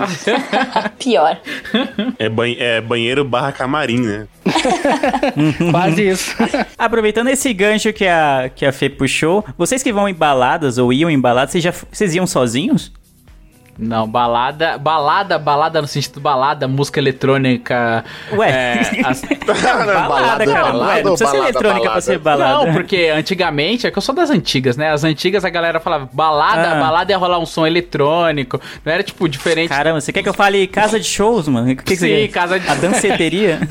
Pior. É, ban- é banheiro barra camarim, né? Quase isso. Aproveitando esse gancho que a, que a Fê puxou, vocês que vão em baladas ou iam em baladas, vocês, já, vocês iam sozinhos? Não, balada, balada, balada no sentido balada, música eletrônica. Ué. é, as- balada, balada, cara. balada Ué, não precisa ser balada, eletrônica pra balada? ser balada. Não, porque antigamente, é que eu sou das antigas, né? As antigas a galera falava balada, Ah. balada ia rolar um som eletrônico. Não era tipo diferente. Caramba, você quer que eu fale casa de shows, mano? O que, que Sim, você casa de- A danceteria?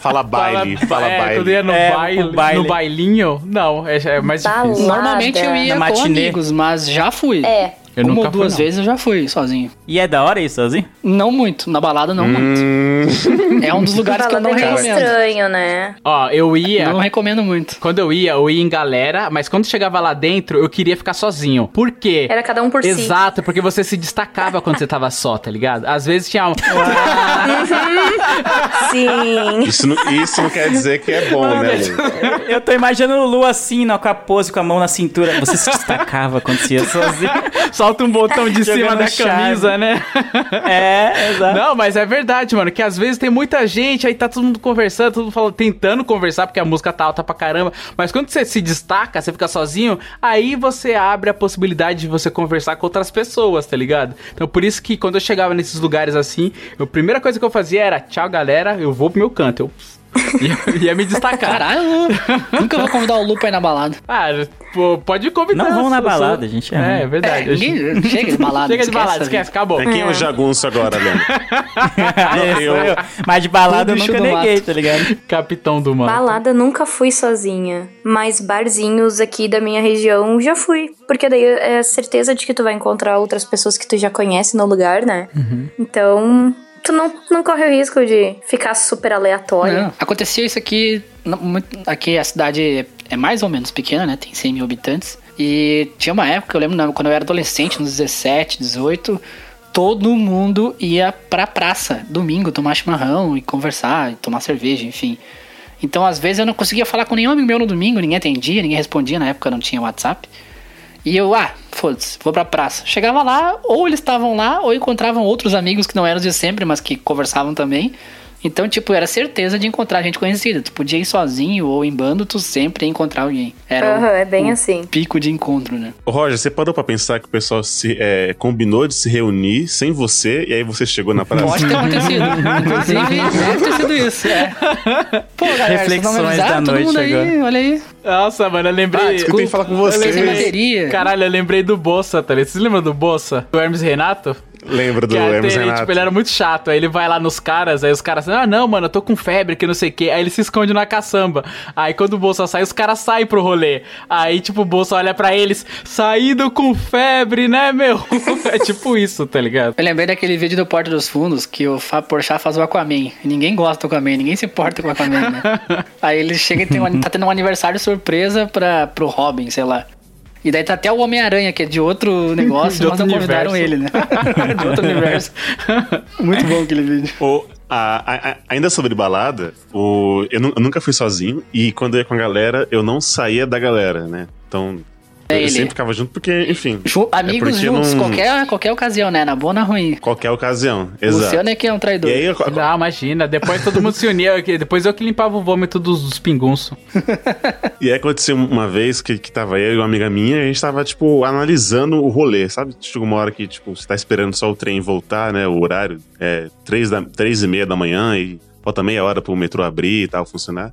Fala baile, fala, é, baile. Quando ia no, É, baile, baile. no bailinho, não, é, é mais Balada. difícil. Normalmente eu ia Na com matinê. amigos, mas já fui. É. Eu Uma nunca ou duas fui, não. vezes eu já fui sozinho. E é da hora isso, sozinho? Não muito, na balada não muito. É um dos lugares que eu não é recomendo. estranho, né? Ó, eu ia. Não recomendo muito. Quando eu ia, eu ia em galera, mas quando chegava lá dentro, eu queria ficar sozinho. Por quê? Era cada um por si. Exato, porque você se destacava quando você tava só, tá ligado? Às vezes tinha um. Sim. Isso não, isso não quer dizer que é bom, né, Lu? Eu tô imaginando o Lu assim, com a pose, com a mão na cintura. Você se destacava quando você ia sozinho. Solta um botão de cima da chave. camisa, né? É, exato. Não, mas é verdade, mano, que às vezes tem muita gente, aí tá todo mundo conversando, todo mundo falando, tentando conversar, porque a música tá alta pra caramba. Mas quando você se destaca, você fica sozinho, aí você abre a possibilidade de você conversar com outras pessoas, tá ligado? Então por isso que quando eu chegava nesses lugares assim, a primeira coisa que eu fazia era, tchau galera, eu vou pro meu canto. Eu ia, ia me destacar. Caralho, nunca vou convidar o Lu pra ir na balada. Ah, pô, pode convidar. Não vão na balada, gente, é É, ruim. é verdade. É, ninguém- chega de balada. Chega de balada, esquece, acabou. É, quem é o jagunço agora, Leandro? É, eu- eu. Mas de balada eu nunca neguei, mato. tá ligado? Capitão do mar. Balada nunca fui sozinha, mas barzinhos aqui da minha região já fui. Porque daí é certeza de que tu vai encontrar outras pessoas que tu já conhece no lugar, né? Então, tu não, não corre o risco de ficar super aleatório. Não, acontecia isso aqui. Aqui a cidade é mais ou menos pequena, né? Tem 100 mil habitantes. E tinha uma época, eu lembro quando eu era adolescente, nos 17, 18, todo mundo ia pra praça domingo tomar chimarrão e conversar, e tomar cerveja, enfim. Então, às vezes, eu não conseguia falar com nenhum amigo meu no domingo, ninguém atendia, ninguém respondia, na época não tinha WhatsApp. E eu, ah, foda-se, vou pra praça. Chegava lá, ou eles estavam lá, ou encontravam outros amigos que não eram de sempre, mas que conversavam também. Então, tipo, era certeza de encontrar gente conhecida. Tu podia ir sozinho ou em bando, tu sempre ia encontrar alguém. Era Aham, o, é bem o assim. pico de encontro, né? Ô, Roger, você parou pra pensar que o pessoal se, é, combinou de se reunir sem você e aí você chegou na praça? Pode ter acontecido. Inclusive, deve ter sido isso. É. Pô, galera, Reflexões da Todo noite mundo aí, agora. olha aí. Nossa, mano, eu Ah, lembrei. Eu tenho que falar com você. Caralho, eu lembrei do Bossa, tá ligado? Vocês lembram do Bossa? Do Hermes Renato? Lembra do Hermes ele, Renato? tipo, ele era muito chato. Aí ele vai lá nos caras, aí os caras ah, não, mano, eu tô com febre, que não sei o quê. Aí ele se esconde na caçamba. Aí quando o Bolsa sai, os caras saem pro rolê. Aí, tipo, o Bolsa olha pra eles, saído com febre, né, meu? é tipo isso, tá ligado? Eu lembrei daquele vídeo do Porta dos Fundos que o Fábio Porchat faz o Aquaman. Ninguém gosta do Aquaman, ninguém se importa com o Aquaman, né? Aí ele chega e tem um, tá tendo um aniversário surpresa pra, pro Robin, sei lá. E daí tá até o Homem-Aranha, que é de outro negócio, De mas outro não convidaram universo. ele, né? de outro universo. Muito bom aquele vídeo. O- a- a- ainda sobre balada, o, eu, eu nunca fui sozinho e quando eu ia com a galera, eu não saía da galera, né? Então, É eu ele. sempre ficava junto porque, enfim. Ju- amigos porque juntos, não- qualquer, qualquer ocasião, né? Na boa ou na ruim. Qualquer ocasião, O exato. Luciano é que é um traidor. E aí, eu- Não, imagina. Depois todo mundo se unia. que- Depois eu que limpava o vômito dos, dos pingunços. E aí aconteceu uma vez que, que tava eu e uma amiga minha, e a gente tava, tipo, analisando o rolê, sabe? Chegou uma hora que, tipo, você tá esperando só o trem voltar, né? O horário é três, da, três e meia da manhã e falta meia hora pro metrô abrir e tal, funcionar.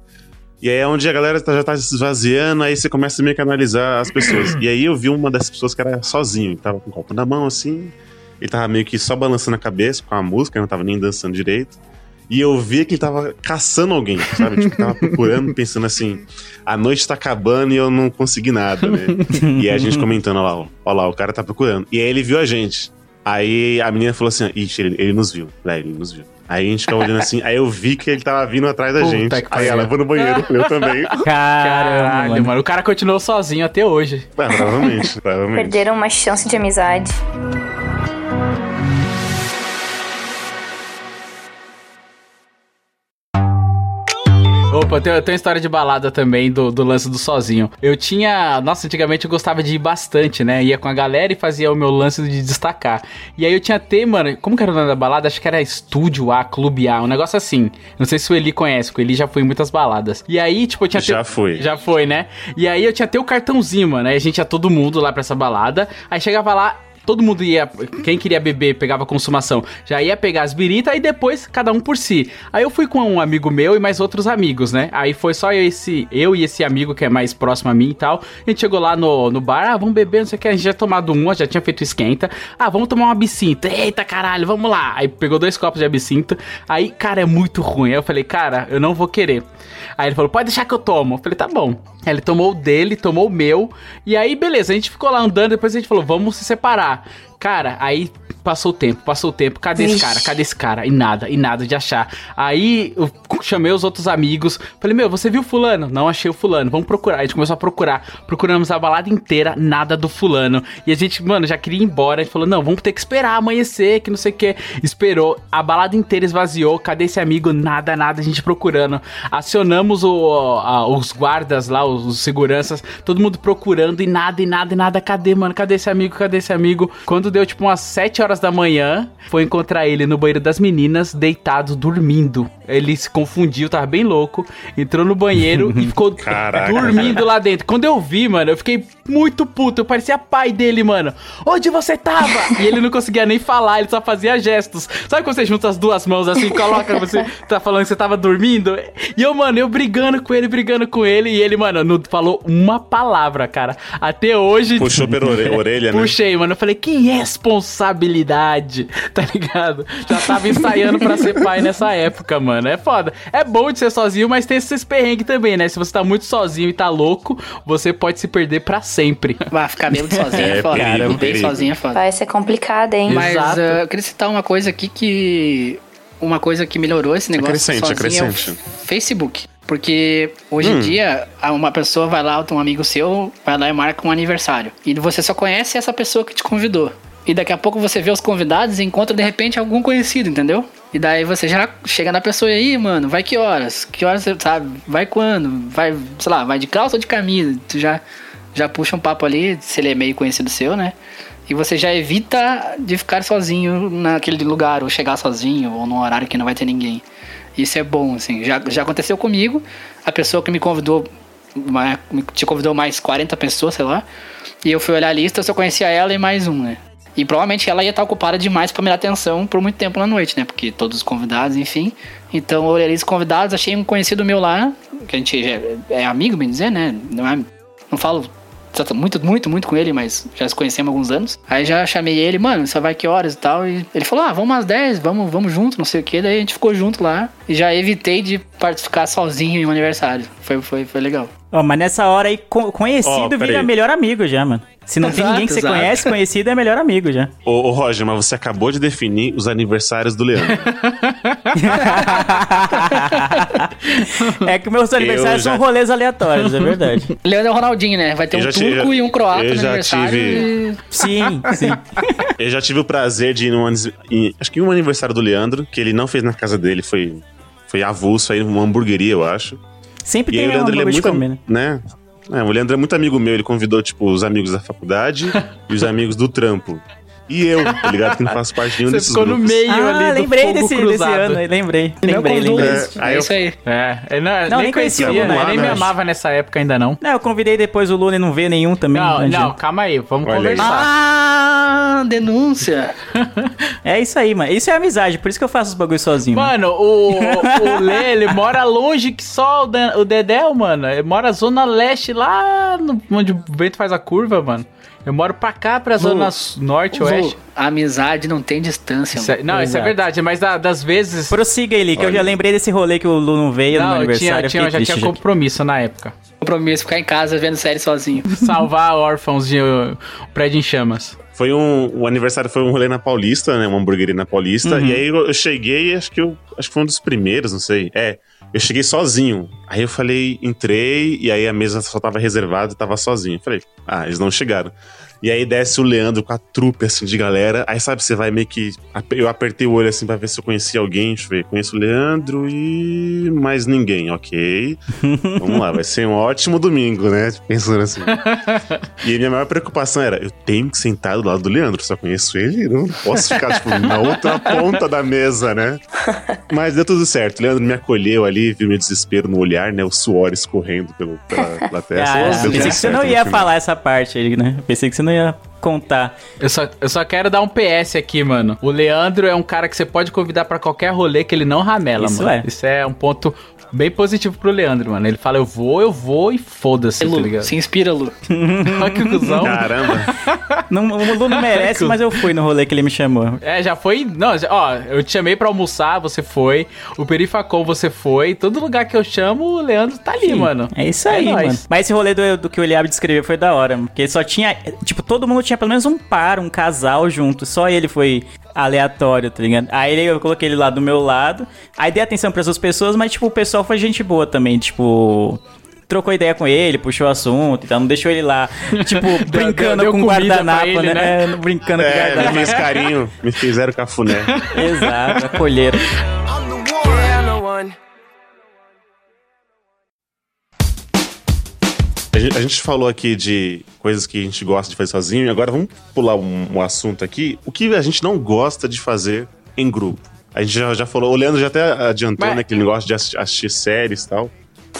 E aí é onde a galera tá- já tá se esvaziando, aí você começa meio que a analisar as pessoas. E aí eu vi uma dessas pessoas que era sozinho, tava com o copo na mão, assim. Ele tava meio que só balançando a cabeça com a música, não tava nem dançando direito. E eu vi que ele tava caçando alguém, sabe? Tipo, tava procurando, pensando assim, a noite tá acabando e eu não consegui nada, né? e aí a gente comentando, ó lá, ó, ó lá, o cara tá procurando. E aí ele viu a gente. Aí a menina falou assim, ixi, ele, ele nos viu. Velho, ele nos viu. Aí a gente ficava olhando assim, aí eu vi que ele tava vindo atrás da Puta gente. que Aí pariu. ela, vou no banheiro, eu também. Caramba, Caralho, mano. mano. O cara continuou sozinho até hoje. É, provavelmente, provavelmente. Perderam uma chance de amizade. Opa, tem, tem uma história de balada também do, do lance do sozinho. Eu tinha. Nossa, antigamente eu gostava de ir bastante, né? Ia com a galera e fazia o meu lance de destacar. E aí eu tinha ter, mano. Como que era o nome da balada? Acho que era Estúdio A, Clube A, um negócio assim. Não sei se o Eli conhece, porque o Eli já foi em muitas baladas. E aí, tipo, eu tinha Já ter- foi. Já foi, né? E aí eu tinha ter o cartãozinho, mano. Aí a gente ia todo mundo lá pra essa balada. Aí chegava lá. Todo mundo ia, quem queria beber, pegava consumação, já ia pegar as biritas e depois cada um por si. Aí eu fui com um amigo meu e mais outros amigos, né? Aí foi só esse, eu e esse amigo que é mais próximo a mim e tal. A gente chegou lá no, no bar, ah, vamos beber, não sei o que. A gente já tomado uma, já tinha feito esquenta. Ah, vamos tomar uma absinta. Eita caralho, vamos lá. Aí pegou dois copos de absinto. Aí, cara, é muito ruim. Aí eu falei, cara, eu não vou querer. Aí ele falou, pode deixar que eu tomo. Eu falei, tá bom. Aí ele tomou o dele, tomou o meu. E aí, beleza, a gente ficou lá andando. Depois a gente falou, vamos se separar lá. Cara, aí passou o tempo, passou o tempo. Cadê esse Vixe. cara? Cadê esse cara? E nada, e nada de achar. Aí eu chamei os outros amigos. Falei, meu, você viu fulano? Não achei o fulano. Vamos procurar. A gente começou a procurar. Procuramos a balada inteira, nada do fulano. E a gente, mano, já queria ir embora. A gente falou, não, vamos ter que esperar amanhecer, que não sei o que. Esperou. A balada inteira esvaziou. Cadê esse amigo? Nada, nada. A gente procurando. Acionamos o, a- os guardas lá, os, os seguranças. Todo mundo procurando e nada, e nada, e nada. Cadê, mano? Cadê esse amigo? Cadê esse amigo? Quando deu tipo umas 7 horas da manhã, foi encontrar ele no banheiro das meninas, deitado, dormindo. Ele se confundiu, tava bem louco. Entrou no banheiro e ficou Caraca. dormindo lá dentro. Quando eu vi, mano, eu fiquei muito puto. Eu parecia pai dele, mano. Onde você tava? E ele não conseguia nem falar, ele só fazia gestos. Sabe quando você junta as duas mãos assim, coloca, você tá falando que você tava dormindo? E eu, mano, eu brigando com ele, brigando com ele. E ele, mano, não falou uma palavra, cara. Até hoje. Puxou pela ore- orelha, né? Puxei, mano. Eu falei, que responsabilidade, tá ligado? Já tava ensaiando pra ser pai nessa época, mano. É foda. É bom de ser sozinho, mas tem esses perrengues também, né? Se você tá muito sozinho e tá louco, você pode se perder pra sempre. Vai ficar bêbado sozinho é, É, foda. perigo, Bem perigo. sozinho é foda. Vai ser complicado, hein? Mas Exato. ah, eu queria citar uma coisa aqui que. Uma coisa que melhorou esse negócio Acrescente, sozinho é acrescente. Facebook. Porque hoje em Hum. dia, a- uma pessoa vai lá, um amigo seu, vai lá e marca um aniversário. E você só conhece essa pessoa que te convidou. E daqui a pouco você vê os convidados e encontra de repente algum conhecido, entendeu? E daí você já chega na pessoa e aí, mano, vai que horas? Que horas você sabe? Vai quando? Vai, sei lá, vai de calça ou de camisa? Tu já, já puxa um papo ali, se ele é meio conhecido seu, né? E você já evita de ficar sozinho naquele lugar, ou chegar sozinho, ou num horário que não vai ter ninguém. Isso é bom, assim. Já, já aconteceu comigo. A pessoa que me convidou, te convidou mais 40 pessoas, sei lá. E eu fui olhar a lista, eu só conhecia ela e mais um, né? E provavelmente ela ia estar ocupada demais pra me dar atenção por muito tempo na noite, né? Porque todos os convidados, enfim. Então eu olhei os convidados, achei um conhecido meu lá, que a gente já é amigo, bem dizer, né? Não, é, não falo tanto- muito, muito, muito com ele, mas já se conhecemos há alguns anos. Aí já chamei ele, mano, só vai que horas e tal. E ele falou, ah, vamos às 10, vamos, vamos junto, não sei o que. Daí a gente ficou junto lá e já evitei de participar sozinho em um aniversário. Foi, foi, foi legal. Ó, mas nessa hora aí, co- conhecido pera vira melhor amigo já, mano. Se não tem ninguém que você conhece, conhecido é melhor amigo já. Ô, ô, Roger, mas você acabou de definir os aniversários do Leandro. é que meus aniversários já- são rolês aleatórios, é verdade. Leandro é o Ronaldinho, né? Vai ter Eu um tive- turco e um croata eu no já aniversário. tive- e- Sim, sim. Eu já tive o prazer de ir num, em- acho que um aniversário do Leandro, que ele não fez na casa dele, foi, foi avulso aí, uma hamburgueria, eu acho. Sempre E aí tem o Leandro, ele é muito, comer, né? né? É, o Leandro é muito amigo meu, ele convidou, tipo, os amigos da faculdade e os amigos do trampo. E eu, tá ligado? Que não faço parte de nenhum Você desses ficou no meio Ah, ali lembrei desse, desse ano, aí, lembrei. Lembrei, lembrei. É, aí É eu- isso aí. É, ele não, Não, nem nem conhecia, conhecia, né? nem me né? amava nessa época ainda não. Não, eu convidei depois o Luna e não veio nenhum também. Não, adianta. não, calma aí, vamos Olha aí. conversar. Ah, Ah, denúncia. É isso aí, mano. Isso é amizade, por isso que eu faço os bagulhos sozinho. Mano, o, o Lê, ele mora longe que só o, Dan- o Dedéu, mano. Ele mora zona leste, lá no- onde o vento faz a curva, mano. Eu moro pra cá, pra zona s- norte, oeste. Vô, a amizade não tem distância. Isso é- mano. não, isso é Exato. verdade, mas da- das vezes. Prossiga ele, que eu Olha. já lembrei desse rolê que o Lu não veio no meu Não, eu tinha, aniversário. eu tinha, eu eu já tinha compromisso na época. Compromisso, ficar em casa vendo série sozinho. Salvar órfãos de uh, prédio em chamas. Foi um. O aniversário foi um rolê na Paulista, né? Uma hamburgueria na Paulista. Uhum. E aí eu, eu cheguei, acho que eu. Acho que foi um dos primeiros, não sei. É. Eu cheguei sozinho. Aí eu falei, entrei, e aí a mesa só tava reservada e tava sozinho. Falei, ah, eles não chegaram. E aí desce o Leandro com a trupe, assim, de galera. Aí, sabe, você vai meio que... Eu apertei o olho, assim, pra ver se eu conhecia alguém. Deixa eu ver. Conheço o Leandro e... mais ninguém. Ok. Vamos lá, vai ser um ótimo domingo, né? Pensando assim. E a minha maior preocupação era, eu tenho que sentar do lado do Leandro, só conheço ele, não posso ficar, tipo, na outra ponta da mesa, né? Mas deu tudo certo. O Leandro me acolheu ali, viu meu desespero no olhar, né? O suor escorrendo pelo, pela, pela testa. Ah, pensei que você não ia falar essa parte aí, né? Pensei que você não ia contar. Eu só, eu só quero dar um PS aqui, mano. O Leandro é um cara que você pode convidar pra qualquer rolê que ele não ramela, Isso mano. é. Isso é um ponto bem positivo pro Leandro, mano. Ele fala, eu vou, eu vou e foda-se, tá ligado? se inspira, Lu. Olha que cuzão. Caramba. Não, o Lu não merece, mas eu fui no rolê que ele me chamou. É, já foi. Não, já- ó, eu te chamei pra almoçar, você foi. O Perifacom, você foi. Todo lugar que eu chamo, o Leandro tá ali, Sim, mano. É isso aí, nóis. mano. Mas esse rolê do, do que o Eliabe descreveu foi da hora, porque só tinha. Tipo, todo mundo tinha pelo menos um par, um casal junto. Só ele foi aleatório, tá ligado? Aí eu coloquei ele lá do meu lado. Aí dei atenção pra essas pessoas, mas, tipo, o pessoal foi gente boa também, tipo. Trocou ideia com ele, puxou o assunto e tal, não deixou ele lá, tipo, brincando deu com comida guardanapo, ele, né? né? É, brincando com É, me guardanapo. fez carinho, me fizeram cafuné. Exato, acolheram. Gente, a gente falou aqui de coisas que a gente gosta de fazer sozinho, e agora vamos pular um, um assunto aqui. O que a gente não gosta de fazer em grupo? A gente já, já falou, o Leandro já até adiantou, Mas- né, que ele gosta de assi- assistir séries e tal.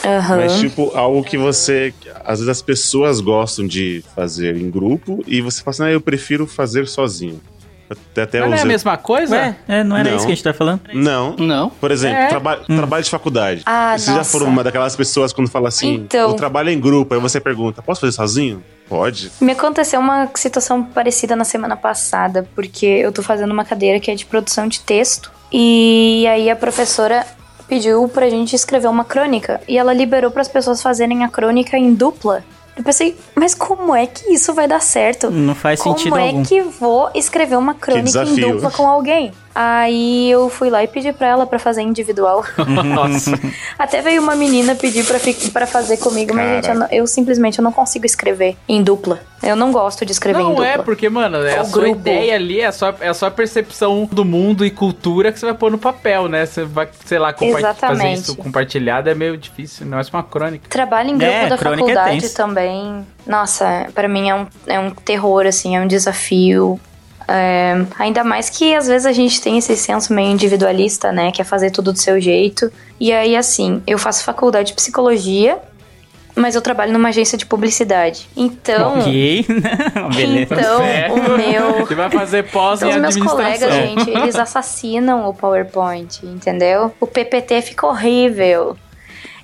Aham. Mas, tipo, algo que você. Às vezes as pessoas gostam de fazer em grupo e você fala assim, ah, eu prefiro fazer sozinho. Até, até Mas não é a mesma coisa? Ué, é, não era Não. isso que a gente tá falando? Não. Não. Por exemplo, É. traba- trabalho de faculdade. Ah, Vocês já foram uma daquelas pessoas quando fala assim, Então. o trabalho é em grupo, aí você pergunta, posso fazer sozinho? Pode. Me aconteceu uma situação parecida na semana passada, porque eu tô fazendo uma cadeira que é de produção de texto. E aí a professora pediu pra gente escrever uma crônica. E ela liberou para as pessoas fazerem a crônica em dupla. Eu pensei, mas como é que isso vai dar certo? Não faz Como sentido é algum. que vou escrever uma crônica em dupla com alguém? Aí eu fui lá e pedi pra ela pra fazer individual. Nossa. Até veio uma menina pedir pra, pra fazer comigo, mas gente, eu, não- eu simplesmente eu não consigo escrever em dupla. Eu não gosto de escrever em Não dupla. é, porque, mano, é a O sua grupo. ideia ali, é a sua, é a sua percepção do mundo e cultura que você vai pôr no papel, né? Você vai, sei lá, compa- fazer Exatamente. isso compartilhado é meio difícil, não é uma crônica. Trabalho em grupo É, da é faculdade tenso. também. Nossa, pra mim é um, é um terror, assim, é um desafio. É, ainda mais que às vezes a gente tem esse senso meio individualista, né? Que é fazer tudo do seu jeito. E aí, assim, eu faço faculdade de psicologia, mas eu trabalho numa agência de publicidade. Então. Ok, beleza. Então, É. o meu. Você vai fazer pós Então, em os meus colegas, gente, eles assassinam o PowerPoint, entendeu? O PPT fica horrível.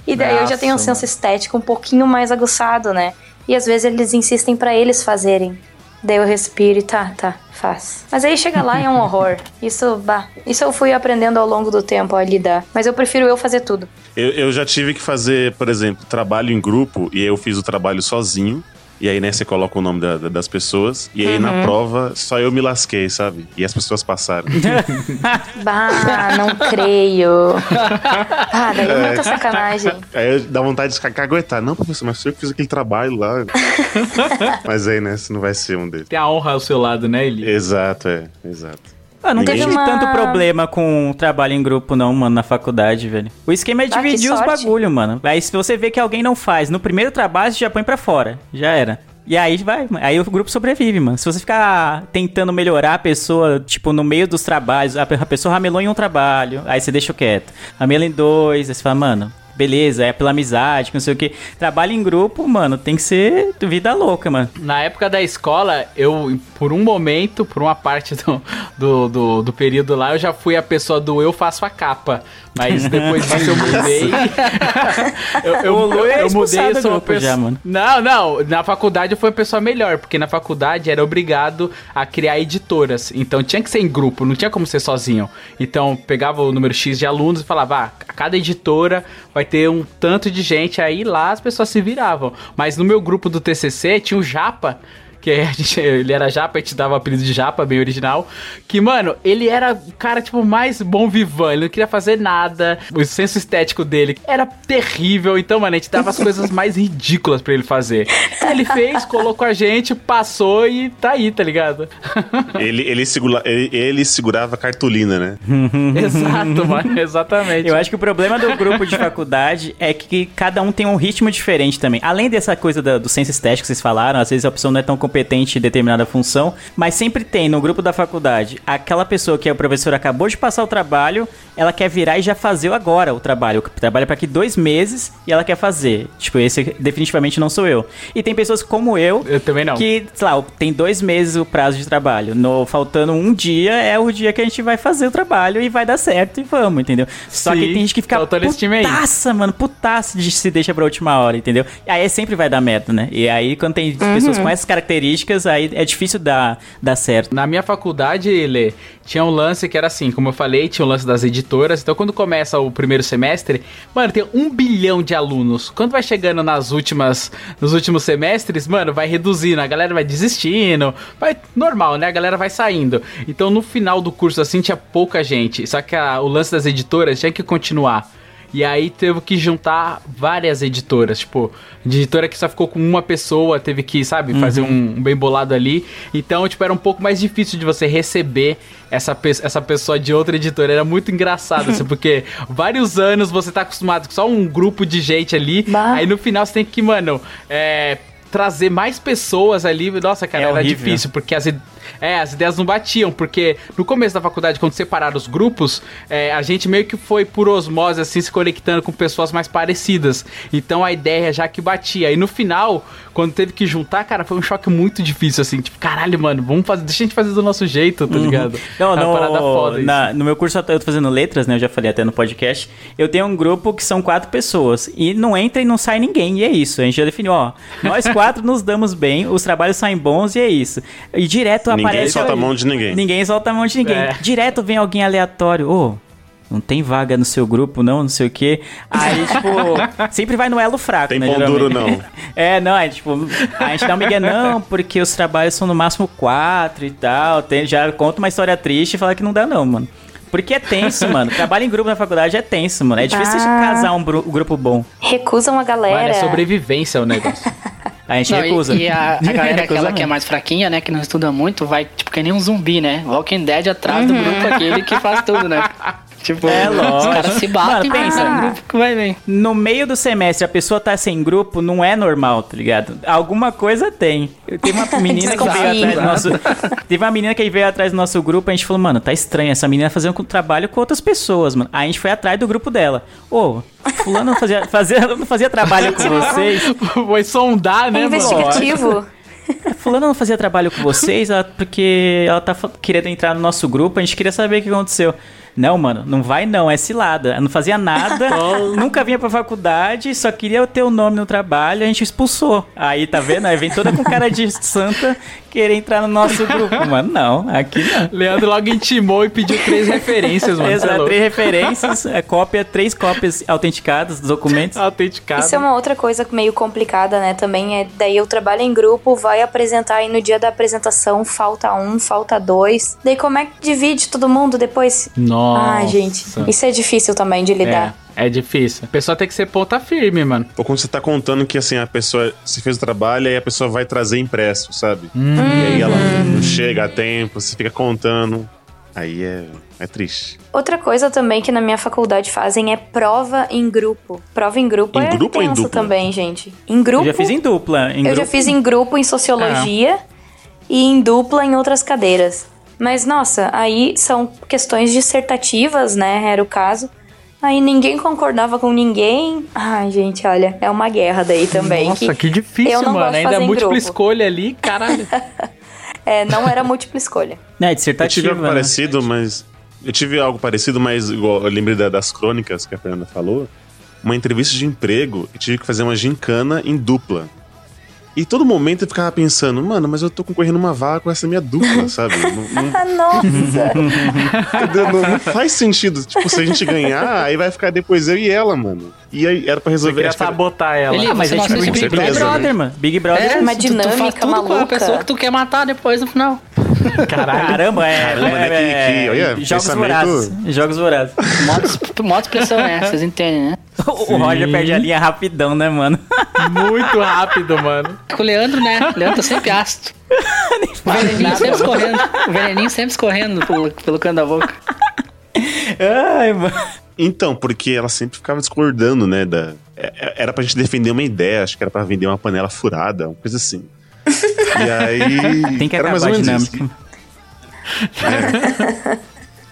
E daí eu já tenho um senso estético um pouquinho mais aguçado, né? E às vezes eles insistem pra eles fazerem. Daí eu respiro e tá, tá, faz. Mas aí chega lá e é um horror. Isso, bah, isso eu fui aprendendo ao longo do tempo a lidar. Mas eu prefiro eu fazer tudo. Eu, eu já tive que fazer, por exemplo, trabalho em grupo e eu fiz o trabalho sozinho. E aí, né, você coloca o nome da- da- das pessoas. E aí, Uhum. na prova, só eu me lasquei, sabe? E as pessoas passaram. Bah, não creio. Ah, daí é muita sacanagem. aí dá vontade de caguetar. Não, professor, mas foi eu que fiz aquele trabalho lá. mas aí, né, você não vai ser um deles. Tem a honra ao seu lado, né, Eli? Exato, é, exato. Eu não Ninguém- tive Teve uma- tanto problema com o trabalho em grupo, não, mano, na faculdade, velho. O esquema é Ah, dividir os bagulho, mano. Aí se você vê que alguém não faz no primeiro trabalho, você já põe pra fora. Já era. E aí vai, aí o grupo sobrevive, mano. Se você ficar tentando melhorar a pessoa, tipo, no meio dos trabalhos, a pessoa ramelou em um trabalho, aí você deixa quieto. Ramela em dois, aí você fala, mano, beleza, é pela amizade, não sei o que. Trabalho em grupo, mano, tem que ser vida louca, mano. Na época da escola, eu, por um momento, por uma parte do, do, do, do período lá, eu já fui a pessoa do eu faço a capa. Mas depois disso eu mudei. eu, eu, eu, é eu mudei, eu sou uma pessoa. já, mano. Não, não. Na faculdade eu fui uma pessoa melhor, porque na faculdade era obrigado a criar editoras. Então tinha que ser em grupo, não tinha como ser sozinho. Então pegava o número X de alunos e falava, ah, cada editora vai ter um tanto de gente, aí lá as pessoas se viravam. Mas no meu grupo do TCC tinha o Japa. Que a gente, ele era japa, a gente dava o apelido de japa, bem original. Que, mano, ele era o cara, tipo, mais bom vivan. Ele não queria fazer nada. O senso estético dele era terrível. Então, mano, a gente dava as coisas mais ridículas pra ele fazer. Ele fez, colocou a gente, passou e tá aí, tá ligado? Ele, ele, segura, ele, ele segurava a cartolina, né? Exato, mano, exatamente. Eu acho que o problema do grupo de faculdade é que cada um tem um ritmo diferente também. Além dessa coisa da- do senso estético que vocês falaram, às vezes a pessoa não é tão competente em determinada função, mas sempre tem no grupo da faculdade aquela pessoa que a professora acabou de passar o trabalho, ela quer virar e já fazer agora o trabalho. Trabalha para aqui dois meses e ela quer fazer. Tipo, esse definitivamente não sou eu. E tem pessoas como eu Eu também não. que, sei lá, tem dois meses o prazo de trabalho. No, faltando um dia é o dia que a gente vai fazer o trabalho e vai dar certo e vamos, entendeu? Só Sim, que tem gente que fica tô- tô nesse time aí. putaça, mano, putaça de se deixa pra última hora, entendeu? E aí sempre vai dar merda, né? E aí quando tem pessoas com essas características, aí é difícil dar, dar certo. Na minha faculdade, Lê, tinha um lance que era assim, como eu falei, tinha o lance das editoras. Então, quando começa o primeiro semestre, mano, tem um bilhão de alunos. Quando vai chegando nas últimas, nos últimos semestres, mano, vai reduzindo, a galera vai desistindo, vai normal, né? A galera vai saindo. Então, no final do curso, assim, tinha pouca gente. Só que a- o lance das editoras tinha que continuar. E aí teve que juntar várias editoras, tipo, editora que só ficou com uma pessoa, teve que, sabe, fazer um, um bem bolado ali. Então, tipo, era um pouco mais difícil de você receber essa, pe- essa pessoa de outra editora. Era muito engraçado, assim, porque vários anos você tá acostumado com só um grupo de gente ali, Bah. aí no final você tem que, mano, é, trazer mais pessoas ali. Nossa, cara, É era horrível. difícil, porque as, é, as ideias não batiam, porque no começo da faculdade, quando separaram os grupos, é, a gente meio que foi por osmose, assim, se conectando com pessoas mais parecidas. Então a ideia já que batia. E no final, quando teve que juntar, cara, foi um choque muito difícil, assim, tipo, caralho, mano, vamos fazer, deixa a gente fazer do nosso jeito, tá ligado? Não, É uma no, parada foda isso. na- no meu curso eu tô fazendo letras, né? Eu já falei até no podcast. Eu tenho um grupo que são quatro pessoas. E não entra e não sai ninguém. E é isso. A gente já definiu, ó. Nós quatro nos damos bem, os trabalhos saem bons e é isso. E direto Ninguém aparece. solta a mão de ninguém. Ninguém solta a mão de ninguém. É. Direto vem alguém aleatório. Ô. não tem vaga no seu grupo, não, não sei o quê. Aí, tipo, sempre vai no elo fraco, Tem né? pão geralmente. duro, não. É, não, é tipo, a gente dá um migué, não, porque os trabalhos são no máximo quatro e tal. Tem, já conta uma história triste e fala que não dá, não, mano. Porque é tenso, mano. Trabalho em grupo na faculdade é tenso, mano. É difícil Ah. casar um grupo bom. Recusam a galera. Mano, é sobrevivência o negócio. A gente Não, recusa. E, e a, a galera Recusa aquela que é mais fraquinha, né? Que não estuda muito, vai tipo que nem um zumbi, né? Walking Dead atrás do grupo aquele que faz tudo, né? Tipo, É, os lógico. caras se batem, Mano, pensa. grupo que vai bem. No meio do semestre, a pessoa tá sem grupo, não é normal, tá ligado? Alguma coisa tem. Teve uma menina que veio atrás do nosso. Teve uma menina que veio atrás do nosso grupo, a gente falou, mano, tá estranho, essa menina fazendo com- trabalho com outras pessoas, mano. Aí a gente foi atrás do grupo dela. Ô, fulano não fazia, fazia, não fazia trabalho com vocês. Foi sondar, É né, mano? investigativo. Fulano não fazia trabalho com vocês ela- porque ela tá querendo entrar no nosso grupo, a gente queria saber o que aconteceu. Não, mano, não vai não, é cilada. Ela não fazia nada, nunca vinha pra faculdade, só queria ter o nome no trabalho, a gente expulsou. Aí, tá vendo? Aí vem toda com cara de santa querer entrar no nosso grupo. Mano, não, aqui não. Leandro logo intimou e pediu três referências, mano. É Exato, três referências, é, cópia, três cópias autenticadas dos documentos. Autenticado. Isso é uma outra coisa meio complicada, né? Também é daí eu trabalho em grupo, vai apresentar e no dia da apresentação falta um, falta dois. Daí como é que divide todo mundo depois? Nossa. Ai, gente, isso é difícil também de lidar. É, é difícil. A pessoa tem que ser ponta firme, mano. Ou quando você tá contando que assim, a pessoa se fez o trabalho e a pessoa vai trazer impresso, sabe? Hum. E aí ela não chega a tempo, você fica contando. Aí é, é triste. Outra coisa também que na minha faculdade fazem é prova em grupo. Prova em grupo Em é grupo ou em tenso dupla? também, gente. Em grupo. Eu já fiz em dupla. Em eu já grupo. fiz em grupo em sociologia e em dupla em outras cadeiras. Mas nossa, aí são questões dissertativas, né? Era o caso. Aí ninguém concordava com ninguém. Ai, gente, olha, é uma guerra daí também. Nossa, que, difícil, eu não mano. Ainda múltipla grupo. escolha ali, caralho. É, não era múltipla escolha. É, Eu tive dissertativa, algo né? parecido, mas. Eu tive algo parecido, mas igual eu lembrei da- das crônicas que a Fernanda falou. Uma entrevista de emprego e tive que fazer uma gincana em dupla. E todo momento eu ficava pensando, mano, mas eu tô concorrendo uma vaga com essa minha dupla, sabe? Não, não- Ah, nossa! Não- não faz sentido. Tipo, se a gente ganhar, aí vai ficar depois eu e ela, mano. E aí era pra Você resolver. queria acho que era- sabotar ela. Ele- Ah, mas Você é tipo Big Big Brother, mano. Big Brother É, é uma tu- tu, faz dinâmica tudo com a maluca. pessoa que tu quer matar depois no final. Caramba, é. Caramba, né, é, que- que- olha, jogos pensamento- vorazes. Jogos vorazes. Modo, modo expressão, né? Vocês entendem, né? O o Roger perde a linha rapidão, né, mano? Muito rápido, mano. Com o Leandro, né? O Leandro tá sempre ácido. O veneninho sempre escorrendo. O veneninho sempre escorrendo pelo, pelo canto da boca. Ai, mano. Então, porque ela sempre ficava discordando, né? Da... é- Era pra gente defender uma ideia, acho que era pra vender uma panela furada, uma coisa assim. E aí. Tem que era mais ou menos isso. dinâmica.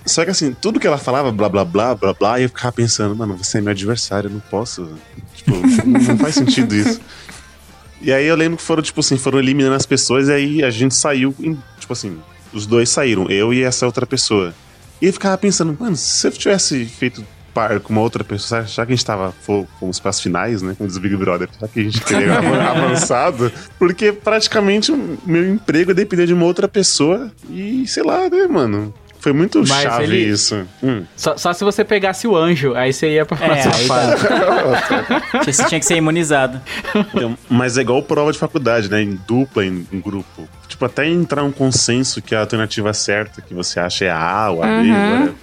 Só que assim, tudo que ela falava, blá blá blá, blá blá, e eu ficava pensando, mano, você é meu adversário, eu não posso. Tipo, não, não faz sentido isso. E aí eu lembro que foram, tipo assim, foram eliminando as pessoas, e aí a gente saiu, em- tipo assim, os dois saíram, eu e essa outra pessoa. E eu ficava pensando, mano, se eu tivesse feito par com uma outra pessoa, já que a gente tava, fo- fomos pras finais, né, com os Big Brother, já que a gente teria avan- avançado, porque praticamente o meu emprego dependia de uma outra pessoa, e sei lá, né, mano. Foi muito Mas chave ele- isso. Hum. Só, só se você pegasse o anjo, aí você ia pra É, próxima aí fase. Você tinha que ser imunizado. Então, mas é igual prova de faculdade, né? Em dupla, em, em grupo. Tipo, até entrar um consenso que a alternativa certa que você acha é a A ou a B. Uhum.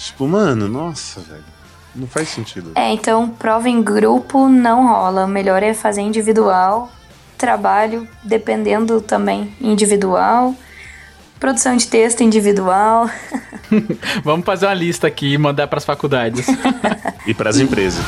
Tipo, mano, nossa, velho. Não faz sentido. É, então prova em grupo não rola. O melhor é fazer individual. Trabalho, dependendo também, individual. Produção de texto individual. Vamos fazer uma lista aqui e mandar pras faculdades. E pras empresas.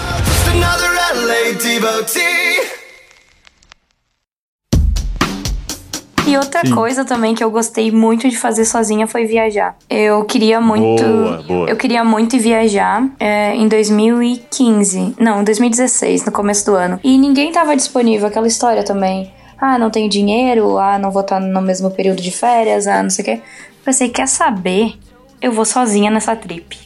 E outra coisa também que eu gostei muito de fazer sozinha foi viajar. Eu queria muito. Boa, boa. Eu queria muito ir viajar é, em 2015. Não, em 2016, no começo do ano. E ninguém tava disponível, aquela história também. Ah, não tenho dinheiro, ah, não vou estar no mesmo período de férias, ah, não sei o quê. Pensei, quer saber? Eu vou sozinha nessa trip.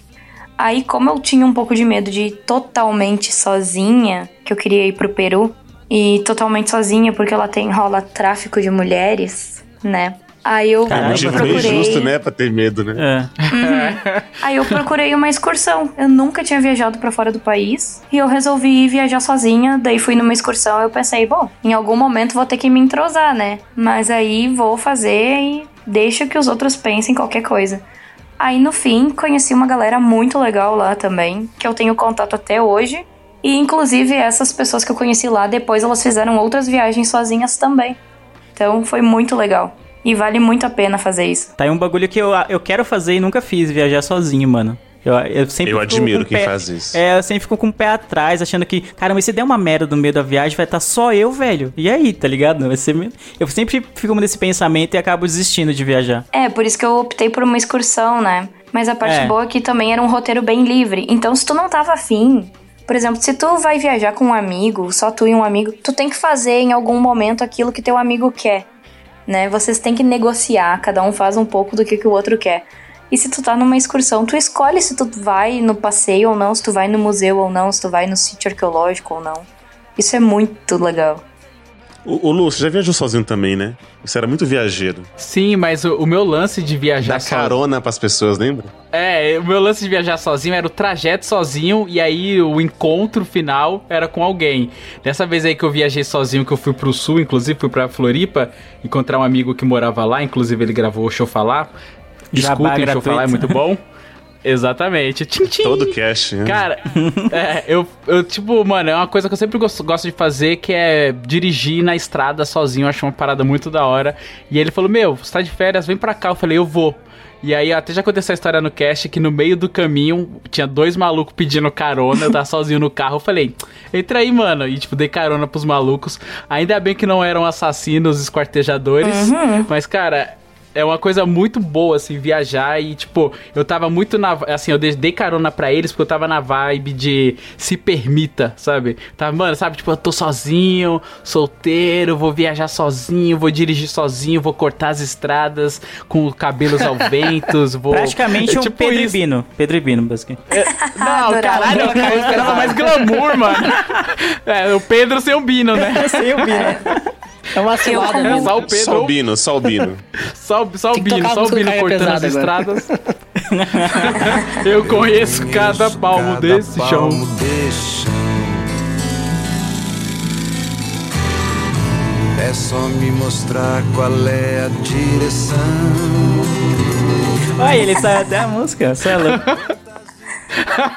Aí, como eu tinha um pouco de medo de ir totalmente sozinha, que eu queria ir pro Peru, e totalmente sozinha porque ela tem rola tráfico de mulheres, né? Aí eu Caramba. procurei. bem justo, né? Pra ter medo, né? É. Aí eu procurei uma excursão. Eu nunca tinha viajado pra fora do país e eu resolvi viajar sozinha. Daí fui numa excursão. Eu pensei, bom, em algum momento vou ter que me entrosar, né? Mas aí vou fazer e deixa que os outros pensem qualquer coisa. Aí no fim conheci uma galera muito legal lá também, que eu tenho contato até hoje. E inclusive essas pessoas que eu conheci lá, depois elas fizeram outras viagens sozinhas também. Então foi muito legal. E vale muito a pena fazer isso. Tá aí um bagulho que eu, eu quero fazer e nunca fiz, viajar sozinho, mano. Eu, eu sempre Eu admiro com o quem pé- faz isso. É, eu sempre fico com o pé atrás, achando que, caramba, e se der uma merda no meio da viagem, vai estar só eu, velho. E aí, tá ligado? Vai ser... me- Eu sempre fico nesse pensamento e acabo desistindo de viajar. É, por isso que eu optei por uma excursão, né? Mas a parte É. boa é que também era um roteiro bem livre. Então, se tu não tava afim, por exemplo, se tu vai viajar com um amigo, só tu e um amigo, tu tem que fazer em algum momento aquilo que teu amigo quer, né? Vocês têm que negociar, cada um faz um pouco do que, que o outro quer. E se tu tá numa excursão, tu escolhe se tu vai no passeio ou não, se tu vai no museu ou não, se tu vai no sítio arqueológico ou não. Isso é muito legal. O, o Lu, você já viajou sozinho também, né? Você era muito viajeiro. Sim, mas o, o meu lance de viajar Dá sozinho. carona pras pessoas, lembra? É, o meu lance de viajar sozinho era o trajeto sozinho e aí o encontro final era com alguém. Dessa vez aí que eu viajei sozinho, que eu fui pro sul, inclusive fui pra Floripa, encontrar um amigo que morava lá, inclusive ele gravou o Show Falar. Escutem o Show. Falar, é muito bom. Exatamente. Tchim, tchim. Todo cast, né? Cara, é, eu, eu, tipo, mano, é uma coisa que eu sempre gosto, gosto de fazer, que é dirigir na estrada sozinho. Eu acho uma parada muito da hora. E ele falou: Meu, você tá de férias, vem pra cá. Eu falei: Eu vou. E aí, até já aconteceu a história no cast que no meio do caminho tinha dois malucos pedindo carona, eu tava sozinho no carro. Eu falei, entra aí, mano. E, tipo, dei carona pros malucos. Ainda bem que não eram assassinos, esquartejadores. Mas, cara, é uma coisa muito boa, assim, viajar e, tipo, eu tava muito na. Assim, eu dei carona pra eles porque eu tava na vibe de se permita, sabe? Tava, mano, sabe, tipo, eu tô sozinho, solteiro, vou viajar sozinho, vou dirigir sozinho, vou cortar as estradas com cabelos ao vento, vou. Praticamente é um tipo Pedro isso. Ibino. Pedro Ibino, basicamente. Não, Adorava. caralho, eu eu esperava mais glamour, mano. É, o Pedro sem o Bino, né? Sem o Bino. É uma cilada É mesmo. só o Pedro, Só o Bino, só o Bino. só, só o Tem que Bino, tocar a só o música do Bino Caio cortando as Pesado estradas. eu conheço cada palmo Cada desse chão. É só me mostrar qual é a direção. Olha, ele saiu até a música, você é louco.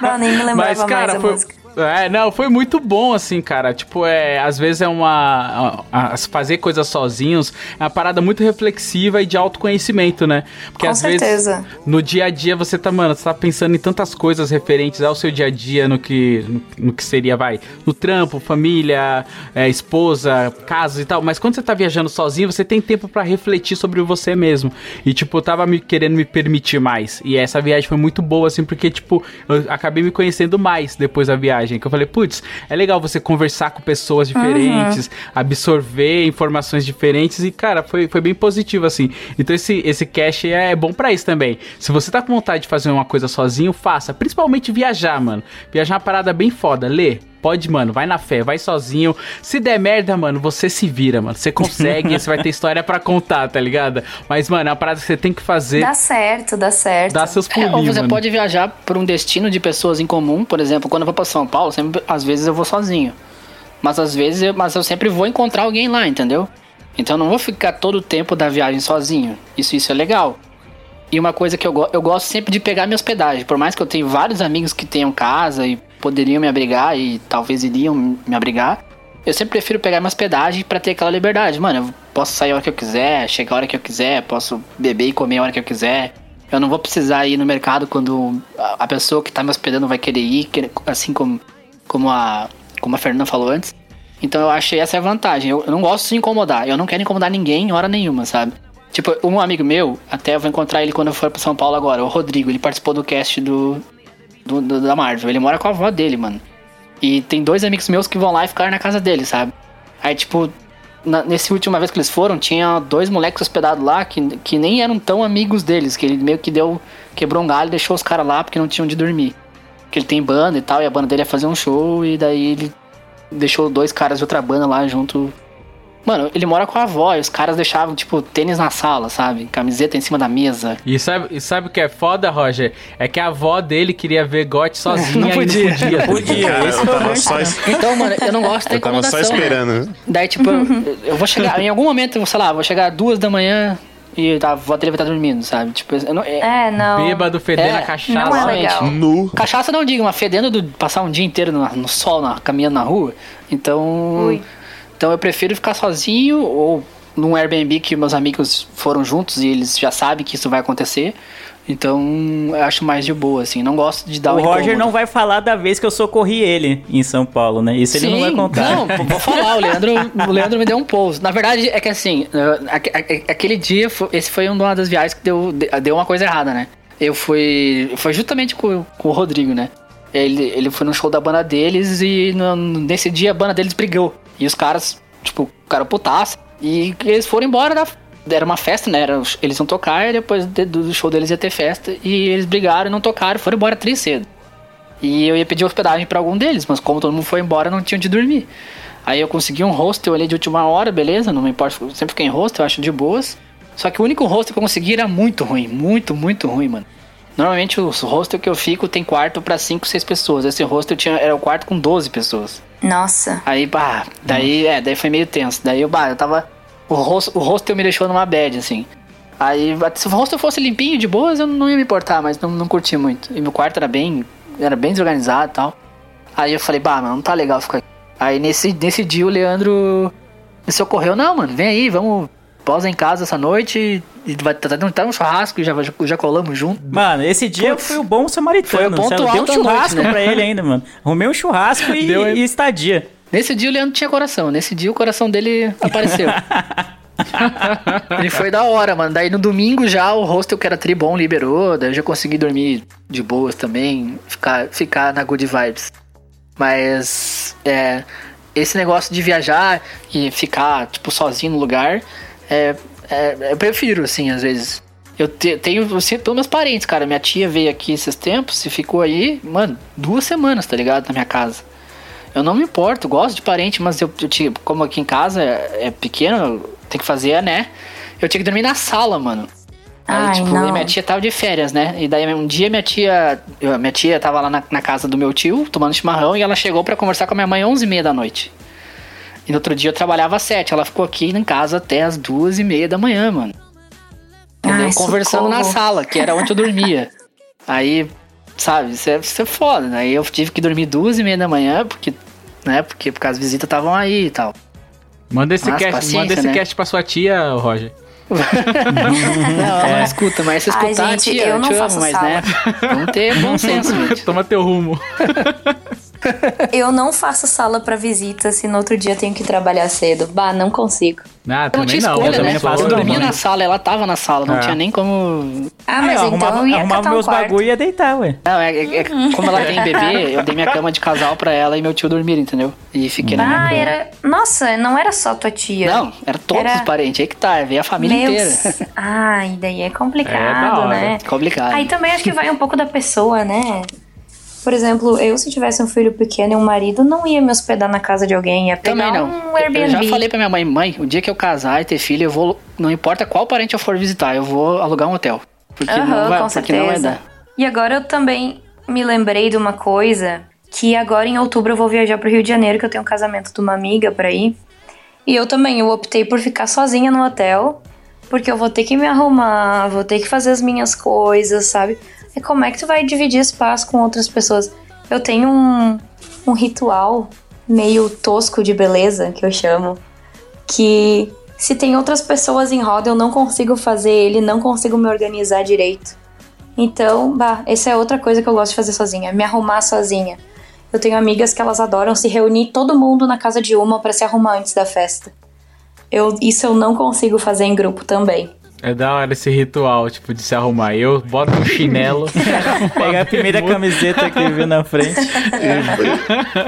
Não, nem me lembrava Mas, cara, mais a foi. música. É, não, foi muito bom, assim, cara. Tipo, é, às vezes é uma. a- a- fazer coisas sozinhos é uma parada muito reflexiva e de autoconhecimento, né? Porque Com às certeza. vezes no dia a dia você tá, mano, você tá pensando em tantas coisas referentes ao seu dia a dia, no que, no, no que seria, vai, no trampo, família, é, esposa, casa e tal. Mas quando você tá viajando sozinho, você tem tempo pra refletir sobre você mesmo. E, tipo, eu tava me querendo me permitir mais. E essa viagem foi muito boa, assim, porque, tipo, eu acabei me conhecendo mais depois da viagem. Que eu falei, putz, é legal você conversar com pessoas diferentes, absorver informações diferentes. E, cara, foi, foi bem positivo, assim. Então, esse, esse cache é bom pra isso também. Se você tá com vontade de fazer uma coisa sozinho, faça. Principalmente viajar, mano. Viajar é uma parada bem foda. Lê. Pode, mano, vai na fé, vai sozinho. Se der merda, mano, você se vira, mano. Você consegue, você vai ter história pra contar, tá ligado? Mas, mano, é uma parada que você tem que fazer. Dá certo, dá certo. Dá seus É, pulinhos, ou você mano. pode viajar por um destino de pessoas em comum, por exemplo, quando eu vou pra São Paulo, sempre, às vezes eu vou sozinho. Mas às vezes, eu, mas eu sempre vou encontrar alguém lá, entendeu? Então eu não vou ficar todo o tempo da viagem sozinho. Isso, isso é legal. E uma coisa que eu, go- eu gosto sempre de pegar minha hospedagem. Por mais que eu tenha vários amigos que tenham casa e poderiam me abrigar e talvez iriam me abrigar, eu sempre prefiro pegar minha hospedagem pra ter aquela liberdade. Mano, eu posso sair a hora que eu quiser, chegar a hora que eu quiser, posso beber e comer a hora que eu quiser. Eu não vou precisar ir no mercado quando a pessoa que tá me hospedando vai querer ir, assim como, como, a, como a Fernanda falou antes. Então eu achei essa é a vantagem. Eu, eu não gosto de incomodar. Eu não quero incomodar ninguém em hora nenhuma, sabe? Tipo, um amigo meu, até eu vou encontrar ele quando eu for pra São Paulo agora, o Rodrigo, ele participou do cast do, do, do- da Marvel. Ele mora com a avó dele, mano. E tem dois amigos meus que vão lá e ficaram na casa dele, sabe? Aí, tipo, na, nesse última vez que eles foram, tinha dois moleques hospedados lá que, que nem eram tão amigos deles, que ele meio que deu. quebrou um galho e deixou os caras lá porque não tinham onde dormir. Que ele tem banda e tal, e a banda dele ia fazer um show, e daí ele deixou dois caras de outra banda lá junto. Mano, ele mora com a avó e os caras deixavam, tipo, tênis na sala, sabe? Camiseta em cima da mesa. E sabe, e sabe o que é foda, Roger? É que a avó dele queria ver Got sozinha Não e podia. não podia. Podia, Cara, eu tava só, es- Então, mano, eu não gosto da eu tava só esperando. né? Daí, tipo, eu, eu vou chegar. Em algum momento, sei lá, vou chegar duas da manhã e a avó dele vai estar dormindo, sabe? Tipo, eu não, é, É, não. Bêbado fedendo É, a cachaça. não é legal. Nu. Cachaça não digo, mas fedendo do passar um dia inteiro no, no sol, na, caminhando na rua. Então. Ui. Então eu prefiro ficar sozinho ou num Airbnb que meus amigos foram juntos e eles já sabem que isso vai acontecer. Então eu acho mais de boa, assim. Não gosto de dar O um Roger incômodo. não vai falar da vez que eu socorri ele em São Paulo, né? Isso ele não vai Sim, contar. Não, vou falar, o Leandro, o Leandro me deu um pouso. Na verdade, é que assim, aque- aque- aquele dia, esse foi uma das viagens que deu, de- deu uma coisa errada, né? Eu fui. Foi justamente com, com o Rodrigo, né? Ele, ele foi no show da banda deles e no- nesse dia a banda deles brigou. E os caras, tipo, ficaram putaço. E eles foram embora da. Era uma festa, né? Era, eles iam tocar e depois de- do show deles ia ter festa. E eles brigaram e não tocaram, foram embora três cedo. E eu ia pedir hospedagem pra algum deles, mas como todo mundo foi embora, não tinha onde dormir. Aí eu consegui um hostel ali de última hora, beleza, não me importa, sempre fiquei em hostel, eu acho de boas. Só que o único hostel que eu consegui era muito ruim, muito, muito ruim, mano. Normalmente os hostel que eu fico tem quarto pra 5, 6 pessoas. Esse hostel tinha, era o quarto com 12 pessoas. Nossa. Aí, bah, daí, é, daí foi meio tenso. Daí bah, eu tava. O hostel, o hostel me deixou numa bad, assim. Aí, se o hostel fosse limpinho, de boas, eu não ia me importar, mas não, não curti muito. E meu quarto era bem. Era bem desorganizado e tal. Aí eu falei, bah, mano, não tá legal ficar aqui. Aí nesse, nesse dia o Leandro me socorreu, não, mano, vem aí, vamos. Pausa em casa essa noite vai tá, tá, tá um churrasco, já, já, já colamos junto. Mano, esse dia Putz, foi o bom samaritano. foi o ponto sabe? Deu um alto da noite, churrasco né? pra ele ainda, mano. Arrumei um churrasco e, Deu, e estadia. Nesse dia o Leandro tinha coração, nesse dia o coração dele apareceu. Ele foi da hora, mano. Daí no domingo já o hostel que era tribom liberou, daí eu já consegui dormir de boas também, ficar, ficar na good vibes. Mas é, esse negócio de viajar e ficar, tipo, sozinho no lugar, é, é, eu prefiro, assim, às vezes. Eu te- tenho, eu sinto pelos meus parentes, cara. Minha tia veio aqui esses tempos e ficou aí, mano, duas semanas, tá ligado? Na minha casa. Eu não me importo, gosto de parente, mas eu, eu tinha, como aqui em casa é, é pequeno, tem que fazer, né? Eu tinha que dormir na sala, mano. Aí, Ai, tipo, não. e minha tia tava de férias, né? E daí um dia minha tia. minha tia tava lá na, na casa do meu tio, tomando chimarrão, e ela chegou pra conversar com a minha mãe às 11h30 da noite. E no outro dia eu trabalhava às 7. Ela ficou aqui em casa até as duas e meia da manhã, mano. Entendeu? Ai, Conversando na socorro. sala, que era onde eu dormia. Aí, sabe, isso é, isso é foda. né? Aí eu tive que dormir duas e meia da manhã, porque, né? Porque, porque as visitas estavam aí e tal. Manda esse, Mas cast, manda esse né? cast pra sua tia, Roger. Não, ela não escuta, mas se Ai, escutar, gente, tia, eu eu não te amo, faço mas sala. né? Vamos ter bom senso, gente. Toma teu rumo. Eu não faço sala pra visita se no outro dia eu tenho que trabalhar cedo. Bah, não consigo. Ah, Eu não também tinha não. escolha, eu também né? não faço eu dormia não. na sala, ela tava na sala, não É. tinha nem como. Ah, Aí, mas ó, então arrumava, eu ia arrumava catar um meus quarto. bagulho e ia deitar, ué. Não, é, é- é- como ela tem bebê, eu dei minha cama de casal pra ela e meu tio dormir, entendeu? E fiquei na minha Ah, cama. era... Nossa, não era só tua tia. Não, era todos Era- os parentes, aí que tá, veio a família Meu... inteira. Ai, daí é É, complicado, né? Complicado. Aí também acho que vai um pouco da pessoa, né? Por exemplo, eu se tivesse um filho pequeno e um marido, não ia me hospedar na casa de alguém, ia pegar Também não. um eu Airbnb. já falei pra minha mãe, mãe, o dia que eu casar e ter filho, eu vou. Não importa qual parente eu for visitar, eu vou alugar um hotel. Porque, Aham, não, vai, com porque não vai certeza. dar. E agora eu também me lembrei de uma coisa que agora em outubro eu vou viajar pro Rio de Janeiro, que eu tenho um casamento de uma amiga pra ir. E eu também, eu optei por ficar sozinha no hotel, porque eu vou ter que me arrumar, vou ter que fazer as minhas coisas, sabe? E como é que tu vai dividir espaço com outras pessoas? Eu tenho um, um ritual meio tosco de beleza, que eu chamo, que se tem outras pessoas em roda, eu não consigo fazer ele, não consigo me organizar direito. Então, bah, essa é outra coisa que eu gosto de fazer sozinha, me arrumar sozinha. Eu tenho amigas que elas adoram se reunir todo mundo na casa de uma pra se arrumar antes da festa. Eu, isso eu não consigo fazer em grupo também. É da hora esse ritual, tipo, de se arrumar. Eu boto um chinelo. Pegar a primeira camiseta que viu na frente.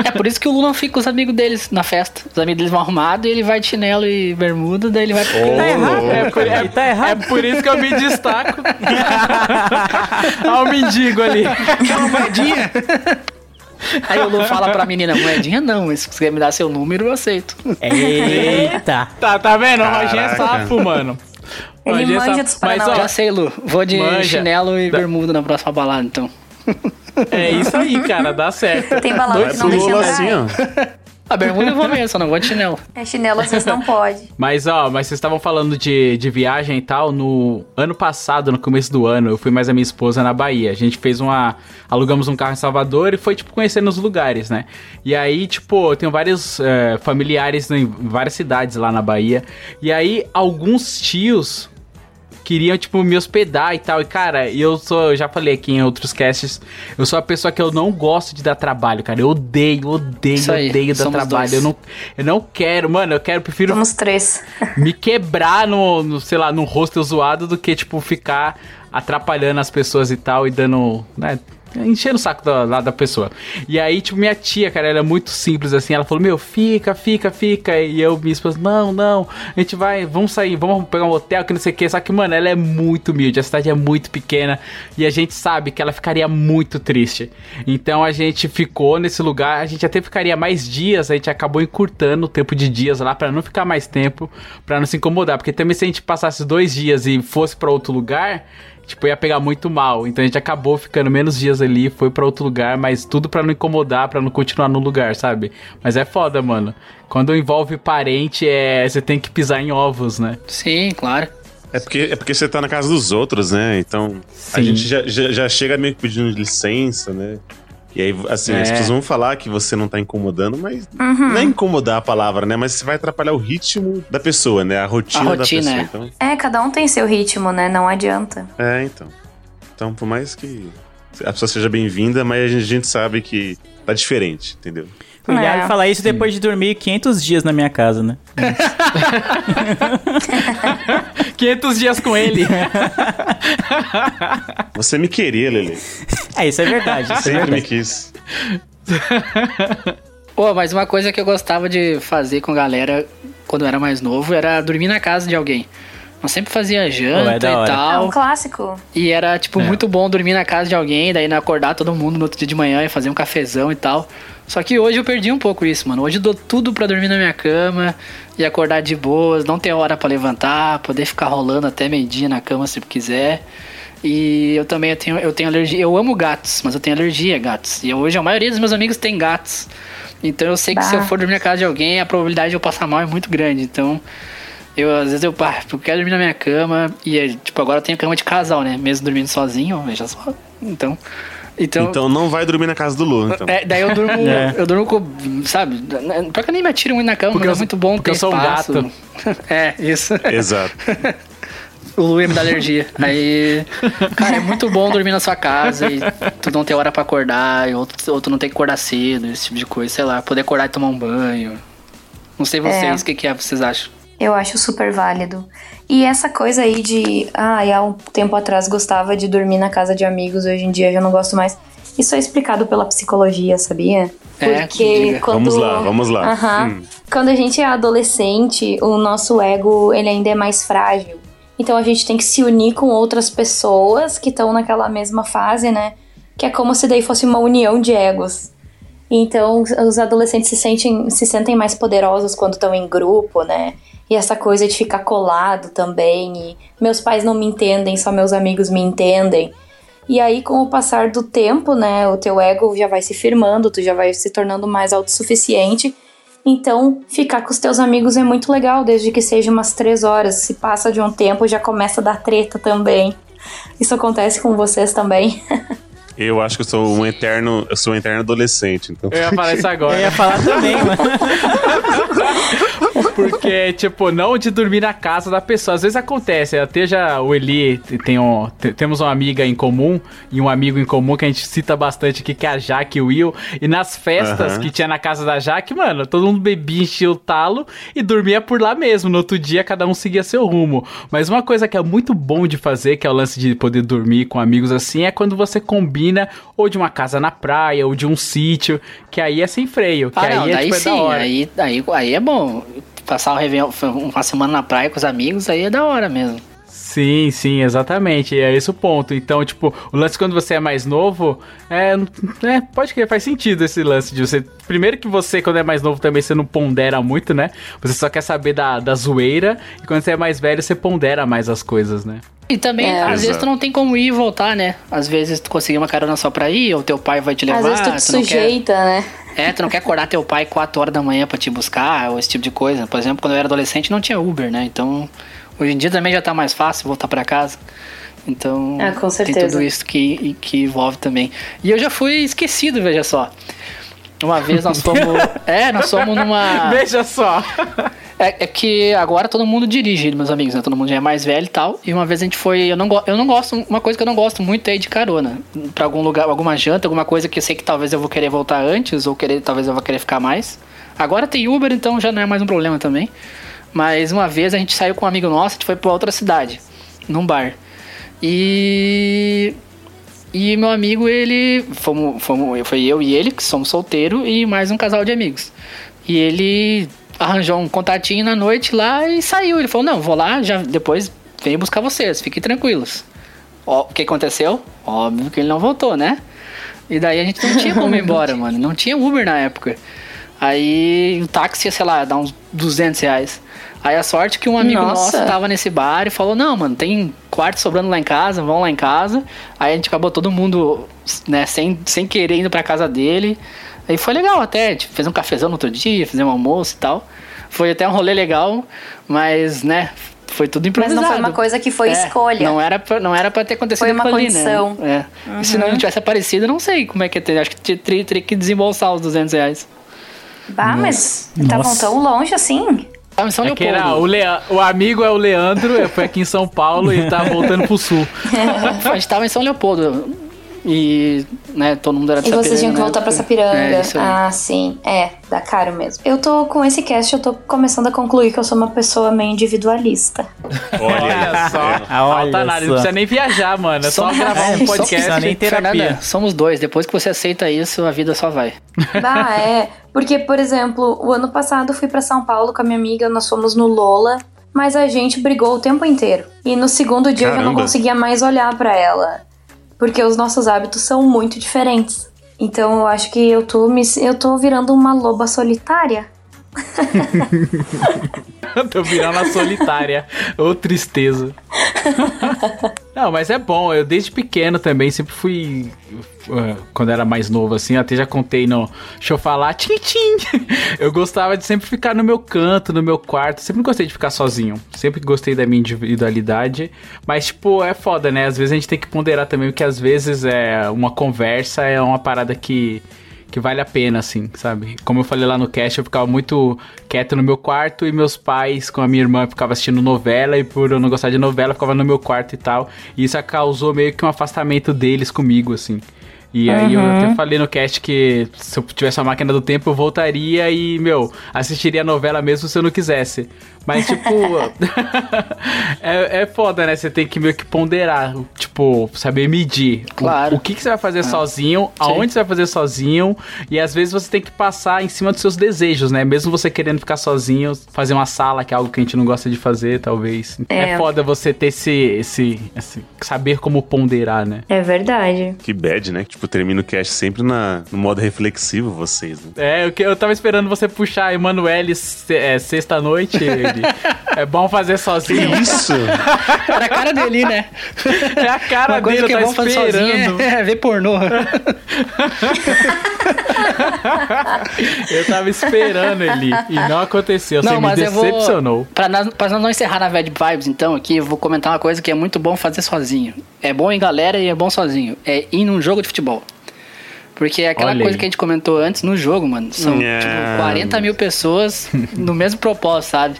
É por isso que o Lula fica com os amigos deles na festa. Os amigos deles vão arrumados e ele vai de chinelo e bermuda, daí ele vai. Tá errado, é por, aí tá É errado. por isso que eu me destaco. Olha o mendigo ali. Quer uma moedinha? Aí o Lu fala pra menina, moedinha não, mas se você quer me dar seu número, eu aceito. Eita. Tá, tá vendo? O Roginho é safo, mano. Ele é manja safo. dos ó, Já sei, Lu. Vou de Manja. chinelo e Da- bermuda na próxima balada, então. é isso aí, cara. Dá certo. Tem balada Vai que não deixa assim, ó. A bermuda eu vou mesmo, só não vou de chinelo. É chinelo, vezes não pode. Mas, ó, mas vocês estavam falando de, de viagem e tal. No ano passado, no começo do ano, eu fui mais a minha esposa na Bahia. A gente fez uma. Alugamos um carro em Salvador e foi, tipo, conhecendo os lugares, né? E aí, tipo, eu tenho vários eh, familiares em várias cidades lá na Bahia. E aí, alguns tios queriam, tipo, me hospedar e tal. E, cara, eu sou, eu já falei aqui em outros casts, eu sou a pessoa que eu não gosto de dar trabalho, cara. Eu odeio, odeio, aí, odeio dar trabalho. dois. Eu não, eu não quero, mano, eu quero, eu prefiro Somos três. me quebrar no, no, sei lá, num hostel zoado do que, tipo, ficar atrapalhando as pessoas e tal e dando, né, enchendo o saco da, lá da pessoa. E aí, tipo, minha tia, cara, ela é muito simples assim, ela falou, meu, fica, fica, fica. E eu, minha esposa, não, não, a gente vai, vamos sair, vamos pegar um hotel, que não sei o que. Só que, mano, ela é muito humilde, a cidade é muito pequena e a gente sabe que ela ficaria muito triste. Então a gente ficou nesse lugar, a gente até ficaria mais dias, a gente acabou encurtando o tempo de dias lá pra não ficar mais tempo, pra não se incomodar. Porque também se a gente passasse dois dias e fosse pra outro lugar, tipo, ia pegar muito mal. Então a gente acabou ficando menos dias ali, foi pra outro lugar, mas tudo pra não incomodar, pra não continuar no lugar, sabe? Mas é foda, mano. Quando envolve parente, é, você tem que pisar em ovos, né? Sim, claro. É porque, é porque você tá na casa dos outros, né? Então a Sim. gente já, já, já chega meio que pedindo licença, né? E aí, assim, as É. pessoas vão falar que você não tá incomodando, mas não é incomodar a palavra, né? Mas você vai atrapalhar o ritmo da pessoa, né? A rotina, A rotina, da é. pessoa. É, cada um tem seu ritmo, né? Não adianta. Então, é, então. Então, por mais que a pessoa seja bem-vinda, mas a gente, a gente sabe que tá diferente, entendeu? O Iago É. falar isso depois de dormir 500 dias na minha casa, né? 500 dias com ele. Você me queria, Lele. É, isso é verdade. Isso é Sempre me verdade. quis. Pô, mas uma coisa que eu gostava de fazer com a galera quando eu era mais novo era dormir na casa de alguém. Eu sempre fazia janta Pô, é e hora. É tal. um clássico. E era, tipo, É. muito bom dormir na casa de alguém, daí acordar todo mundo no outro dia de manhã e fazer um cafezão e tal. Só que hoje eu perdi um pouco isso, mano. Hoje eu dou tudo pra dormir na minha cama e acordar de boas, não ter hora pra levantar, poder ficar rolando até meio-dia na cama se quiser. E eu também eu tenho, eu tenho alergia. Eu amo gatos, mas eu tenho alergia a gatos. E hoje a maioria dos meus amigos tem gatos. Então eu sei que Bah. se eu for dormir na casa de alguém, a probabilidade de eu passar mal é muito grande. Então, eu às vezes eu, pá, eu quero dormir na minha cama. E tipo, agora eu tenho cama de casal, né? Mesmo dormindo sozinho, veja só. Então. Então. Então não vai dormir na casa do Lu, então. é, daí eu durmo, É. eu durmo com, sabe? Pior que eu nem me atiro muito na cama, Porque mas eu é muito bom porque ter eu sou um espaço. gato. é, isso. Exato. O Lu ia me dar alergia. Aí, cara, é muito bom dormir na sua casa e tu não ter hora pra acordar, e ou, tu- ou tu não ter que acordar cedo, esse tipo de coisa, sei lá, poder acordar e tomar um banho. Não sei vocês, o que, que é, vocês acham? Eu acho super válido. E essa coisa aí de. Ah, há um tempo atrás gostava de dormir na casa de amigos, hoje em dia já não gosto mais. Isso é explicado pela psicologia, sabia? É, Porque diga. quando. Vamos lá, vamos lá. Aham. Hum. Quando a gente é adolescente, o nosso ego ele ainda é mais frágil. Então a gente tem que se unir com outras pessoas que estão naquela mesma fase, né? Que é como se daí fosse uma união de egos. Então os adolescentes se sentem, se sentem mais poderosos quando estão em grupo, né? E essa coisa de ficar colado também. E meus pais não me entendem, só meus amigos me entendem. E aí, com o passar do tempo, né, o teu ego já vai se firmando, tu já vai se tornando mais autossuficiente. Então, ficar com os teus amigos é muito legal, desde que seja umas três horas. Se passa de um tempo, já começa a dar treta também. Isso acontece com vocês também? Eu acho que eu sou um eterno, eu sou um eterno adolescente, então. Eu ia falar isso Eu agora. ia falar também, mano. Porque, tipo, não de dormir na casa da pessoa. Às vezes acontece. Até já o Eli tem um, te- temos uma amiga em comum e um amigo em comum que a gente cita bastante aqui, que é a Jaque e o Will. E nas festas que tinha na casa da Jaque, mano, todo mundo bebia, enchia o talo e dormia por lá mesmo. No outro dia, cada um seguia seu rumo. Mas uma coisa que é muito bom de fazer, que é o lance de poder dormir com amigos assim, é quando você combina ou de uma casa na praia ou de um sítio, que aí é sem freio. Que Ah, aí não, é, daí tipo, é da sim, hora. aí, aí, aí é bom. Passar o Réveillon, uma semana na praia com os amigos, aí é da hora mesmo. Sim, sim, exatamente. É esse o ponto. Então, tipo, o lance quando você é mais novo, é, é pode que faz sentido esse lance de você. Primeiro que você, quando é mais novo, também você não pondera muito, né? Você só quer saber da, da zoeira. E quando você é mais velho, você pondera mais as coisas, né? E também, É. às vezes, Exato. tu não tem como ir e voltar, né? Às vezes tu conseguir uma carona só pra ir, ou teu pai vai te levar. Às vezes tu te quer- sujeita, né? É, tu não quer acordar teu pai 4 horas da manhã pra te buscar, ou esse tipo de coisa. Por exemplo, quando eu era adolescente não tinha Uber, né? Então, hoje em dia também já tá mais fácil voltar pra casa. Então, Ah, tem tudo isso que, que envolve também. E eu já fui esquecido, veja só. Uma vez nós fomos. é, nós fomos numa. Veja só. É, é que agora todo mundo dirige, meus amigos, né? Todo mundo já é mais velho e tal. E uma vez a gente foi. Eu não, go- eu não gosto. Uma coisa que eu não gosto muito é ir de carona. Pra algum lugar, alguma janta, alguma coisa que eu sei que talvez eu vou querer voltar antes, ou querer, talvez eu vou querer ficar mais. Agora tem Uber, então já não é mais um problema também. Mas uma vez a gente saiu com um amigo nosso, a gente foi pra outra cidade, num bar. E. E meu amigo, ele. Fomos, fomos, foi eu e ele, que somos solteiros, e mais um casal de amigos. E ele arranjou um contatinho na noite lá e saiu. Ele falou: Não, vou lá, já depois venho buscar vocês, fiquem tranquilos. Ó, o que aconteceu? Óbvio que ele não voltou, né? E daí a gente não tinha como ir embora, mano. Não tinha Uber na época. Aí o táxi ia, sei lá, dar uns 200 reais. Aí a sorte que um amigo Nossa. nosso tava nesse bar e falou: Não, mano, tem quarto sobrando lá em casa, vão lá em casa. Aí a gente acabou todo mundo, né, sem, sem querer indo pra casa dele. Aí foi legal até, tipo, fez um cafezão no outro dia, fizemos um almoço e tal. Foi até um rolê legal, mas, né, foi tudo Mas improvisado. não foi uma coisa que foi É, escolha. Não era pra, não era pra ter acontecido Foi uma ali, condição. né? É. E se não tivesse aparecido, eu não sei como é que ia ter. Acho que teria, teria que desembolsar os 200 reais. Bah, mas estavam Nossa. tão longe assim? Tava em São É Leopoldo. o, Lea- o amigo é o Leandro, foi aqui em São Paulo e tá voltando pro sul. A gente tava em São Leopoldo. E, né, todo mundo era de E vocês tinham que voltar pra Sapiranga. É, ah, sim. É, dá caro mesmo. Eu tô com esse cast, eu tô começando a concluir que eu sou uma pessoa meio individualista. Olha só. Ah, olha Alta análise. só. Não precisa nem viajar, mano. É só gravar um só podcast. precisa nem terapia. Fernanda, somos dois. Depois que você aceita isso, a vida só vai. Ah, é. Porque, por exemplo, o ano passado eu fui pra São Paulo com a minha amiga, nós fomos no Lola, mas a gente brigou o tempo inteiro. E no segundo dia eu já não Caramba. conseguia mais olhar pra ela, porque os nossos hábitos são muito diferentes. Então eu acho que eu tô me, eu tô virando uma loba solitária. Tô virando a solitária. Ô, tristeza. Não, mas é bom. Eu desde pequeno também sempre fui. uh, Quando era mais novo, assim, até já contei no Deixa eu falar, tchim, tchim. Eu gostava de sempre ficar no meu canto, no meu quarto. Sempre gostei de ficar sozinho. Sempre gostei da minha individualidade. Mas, tipo, é foda, né? Às vezes a gente tem que ponderar também, porque às vezes é uma conversa é uma parada que que vale a pena, assim, sabe? Como eu falei lá no cast, eu ficava muito quieto no meu quarto e meus pais com a minha irmã ficavam assistindo novela e por eu não gostar de novela, ficava no meu quarto e tal. E isso causou meio que um afastamento deles comigo, assim. E aí eu até falei no cast que se eu tivesse uma máquina do tempo, eu voltaria e, meu, assistiria a novela mesmo se eu não quisesse. Mas, tipo, é, é foda, né? Você tem que meio que ponderar, tipo, saber medir. o- Claro. O, que, que você vai fazer sozinho, aonde você vai fazer sozinho, e às vezes você tem que passar em cima dos seus desejos, né? Mesmo você querendo ficar sozinho, fazer uma sala, que é algo que a gente não gosta de fazer, talvez. É, É. foda você ter esse, esse, esse- saber como ponderar, né? É verdade. Que bad, né? Tipo, termina o cast sempre na, no modo reflexivo, vocês, né? É, eu, que- eu tava esperando você puxar Emanuele é, sexta-noite. É bom fazer sozinho. Isso! Era a cara dele, né? É a cara Uma coisa dele, que é bom fazer sozinho é, é ver pornô. Eu tava esperando ele. E não aconteceu. Você me decepcionou. Pra nós, pra nós não encerrar na bad vibes, então, aqui eu vou comentar uma coisa que é muito bom fazer sozinho. É bom em galera e é bom sozinho. É ir num jogo de futebol. Porque é aquela Olha coisa aí. que a gente comentou antes no jogo, mano. São É. tipo 40 mil pessoas no mesmo propósito, sabe?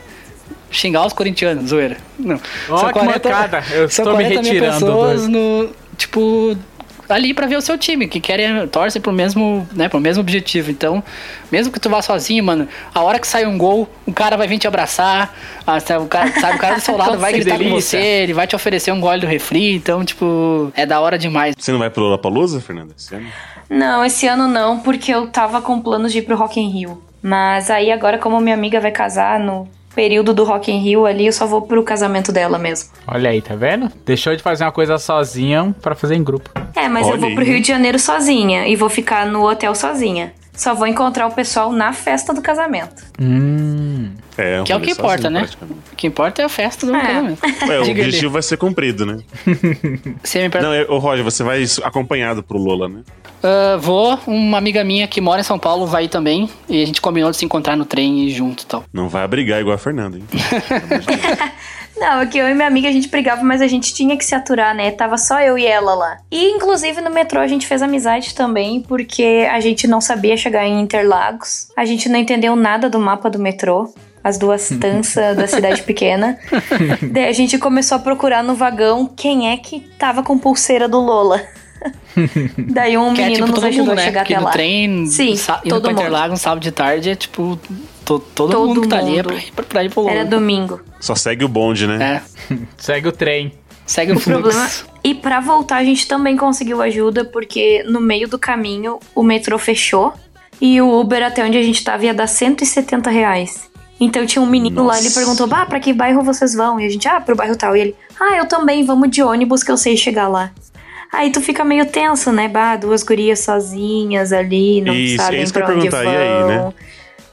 Xingar os corintianos, zoeira. Não. Ó, que mancada. Eu são estou me 40 mil retirando pessoas do- no. Tipo. Ali pra ver o seu time, que querem, torcem pro mesmo, né, pro mesmo objetivo. Então, mesmo que tu vá sozinho, mano, a hora que sai um gol, o cara vai vir te abraçar, sabe, o cara, sabe, o cara do seu lado vai gritar com delícia. você, ele vai te oferecer um gole do refri, então, tipo, é da hora demais. Você não vai pro Lollapalooza, Fernanda? Esse ano? Não, esse ano não, porque eu tava com planos de ir pro Rock in Rio. Mas aí agora, como minha amiga vai casar no período do Rock in Rio ali, eu só vou pro casamento dela mesmo. Olha aí, tá vendo? Deixou de fazer uma coisa sozinha pra fazer em grupo. É, mas eu Olha vou aí, pro? Rio de Janeiro sozinha e vou ficar no hotel sozinha. Só vou encontrar o pessoal na festa do casamento. Hum. É, um Que é o que importa, sozinho, né? O que importa é a festa do É. casamento. Ué, o objetivo vai ser cumprido, né? Você me Não, é, ô Roger, você vai acompanhado pro Lola, né? "Ah, vou, uma amiga minha que mora em São Paulo vai também, e a gente combinou de se encontrar no trem e ir junto e tal. Não vai brigar igual a Fernanda, hein? Não, é que eu e minha amiga a gente brigava, mas a gente tinha que se aturar, né? Tava só eu e ela lá. E inclusive no metrô a gente fez amizade também, porque a gente não sabia chegar em Interlagos. A gente não entendeu nada do mapa do metrô. As duas tanças da cidade pequena. Daí a gente começou a procurar no vagão quem é que tava com pulseira do Lola. Daí um Que é menino tipo nos todo ajudou mundo, a né? chegar Porque até no lá. trem, Sim, indo todo pra. Interlagos no sábado de tarde, é tipo, to- todo, Todo mundo que tá ali é pra, ir- pra, pra ir pro Era domingo. Só segue o bonde, né? É, Segue o trem. segue o O fluxo. problema. E pra voltar a gente também conseguiu ajuda, porque no meio do caminho o metrô fechou e o Uber até onde a gente tava ia dar 170 reais. Então tinha um menino lá, ele Nossa. perguntou: Bah, pra que bairro vocês vão? E a gente, ah, pro bairro tal. E ele, ah, eu também, vamos de ônibus que eu sei chegar lá. Aí tu fica meio tenso, né? Bah, duas gurias sozinhas ali, não Isso, é sabem isso que eu pra onde vão. aí, né?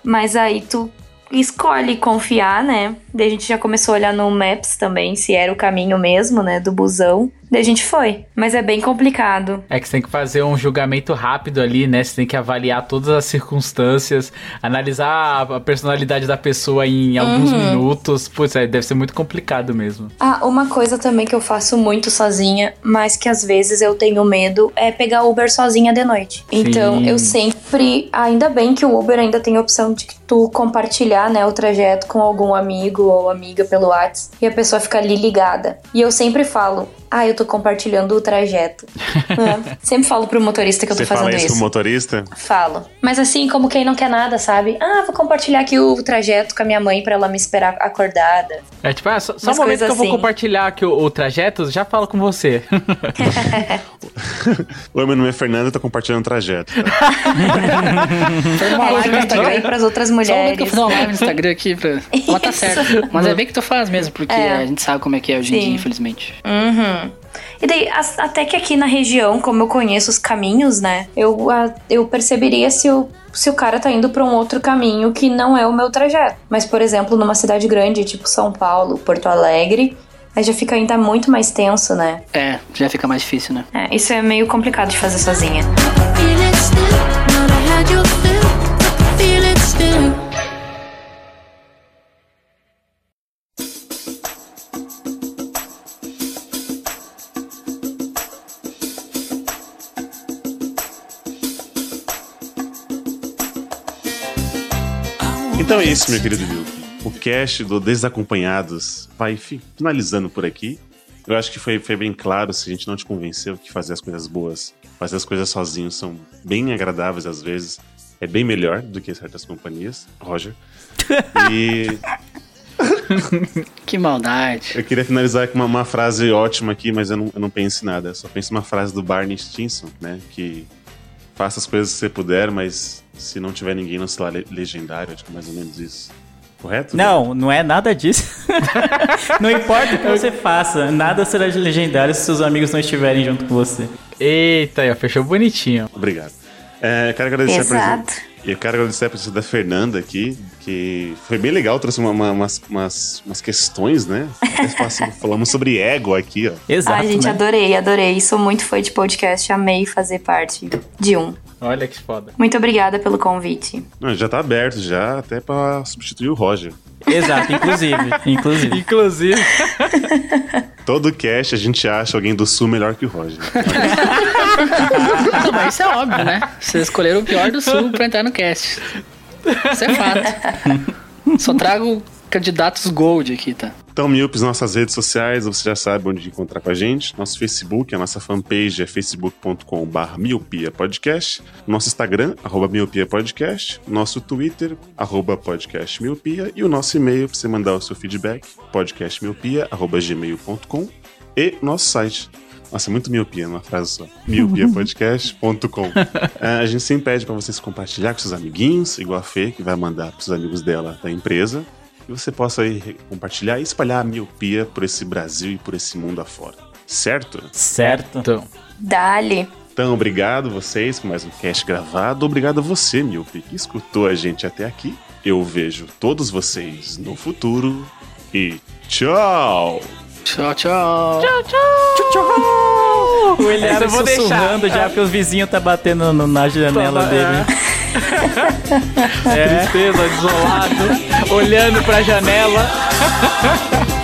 Mas aí tu escolhe confiar, né? Daí a gente já começou a olhar no Maps também, se era o caminho mesmo, né, do busão. Daí a gente foi. Mas é bem complicado. É que você tem que fazer um julgamento rápido ali, né? Você tem que avaliar todas as circunstâncias, analisar a personalidade da pessoa em alguns Uhum. minutos. Putz, é, deve ser muito complicado mesmo. Ah, uma coisa também que eu faço muito sozinha, mas que às vezes eu tenho medo, é pegar Uber sozinha de noite. Então Sim. eu sempre. Ainda bem que o Uber ainda tem a opção de que tu compartilhar, né, o trajeto com algum amigo ou amiga pelo WhatsApp e a pessoa fica ali ligada. E eu sempre falo, ah, eu tô compartilhando o trajeto. É. Sempre falo pro motorista que eu tô Você fazendo fala isso isso. pro motorista? Falo. Mas assim, como quem não quer nada, sabe? Ah, vou compartilhar aqui o trajeto com a minha mãe pra ela me esperar acordada. É tipo, ah, só, só um momento que eu vou assim. compartilhar aqui o, o trajeto, já falo com você. Oi, meu nome é Fernando, eu tô compartilhando o trajeto. Fazer uma É, live no Instagram. aí pras outras Só um momento que eu mulheres. fazer uma live no Instagram aqui pra. Ela tá certa. Mas é bem que tu faz mesmo, porque É. a gente sabe como é que é hoje em dia, infelizmente. Uhum. E daí, as- até que aqui na região, como eu conheço os caminhos, né? Eu, a- eu perceberia se o, se o cara tá indo pra um outro caminho que não é o meu trajeto. Mas, por exemplo, numa cidade grande, tipo São Paulo, Porto Alegre, aí já fica ainda muito mais tenso, né? É, já fica mais difícil, né? É, isso é meio complicado de fazer sozinha. Então é isso, meu querido Milk. O cast do Desacompanhados vai fi- finalizando por aqui. Eu acho que foi, foi bem claro, se a gente não te convenceu que fazer as coisas boas, fazer as coisas sozinho são bem agradáveis às vezes. É bem melhor do que certas companhias, Roger. E Que maldade. eu queria finalizar com uma, uma frase ótima aqui, mas eu não, eu não penso em nada. Eu só penso uma frase do Barney Stinson, né? Que faça as coisas que você puder, mas se não tiver ninguém no celular le- legendário, acho que é mais ou menos isso. Correto? Não, não é nada disso. não importa o que você faça, nada será legendário se seus amigos não estiverem junto com você. Eita, aí, fechou bonitinho. Obrigado. É, quero agradecer a Exato. Presença. Eu quero agradecer a presença da Fernanda aqui, que foi bem legal, trouxe uma- uma- umas, umas, umas questões, né? Fácil- Falamos sobre ego aqui, ó. Exato. Ai, gente, né? adorei, adorei. Sou muito fã de podcast, amei fazer parte de um. Olha que foda. Muito obrigada pelo convite. Não, já tá aberto já, até pra substituir o Roger. Exato, inclusive. Inclusive. Inclusive. Todo cast a gente acha alguém do sul melhor que o Roger. Não, mas isso é óbvio, né? Vocês escolheram o pior do sul pra entrar no cast. Isso é fato. Só trago candidatos gold aqui, tá? Então, Milpes, nossas redes sociais, você já sabe onde encontrar com a gente. Nosso Facebook, a nossa fanpage é facebook.com.br miopiapodcast. Nosso Instagram, arroba miopiapodcast. Nosso Twitter, arroba podcastmiopia. E o nosso e-mail para você mandar o seu feedback, podcastmiopia.gmail.com. E nosso site. Nossa, é muito miopia numa frase só. miopiapodcast.com. É, a gente sempre pede para vocês compartilhar com seus amiguinhos, igual a Fê, que vai mandar para os amigos dela da empresa que você possa aí compartilhar e espalhar a miopia por esse Brasil e por esse mundo afora. Certo? Certo. Então, Dali. Então, obrigado vocês por mais um cast gravado. Obrigado a você, Miope, que escutou a gente até aqui. Eu vejo todos vocês no futuro e tchau! Tchau, tchau. O Eliara Essa eu vou deixar. já, porque os vizinhos tá batendo no- na janela Toma, dele. Tristeza, desolado, olhando pra janela.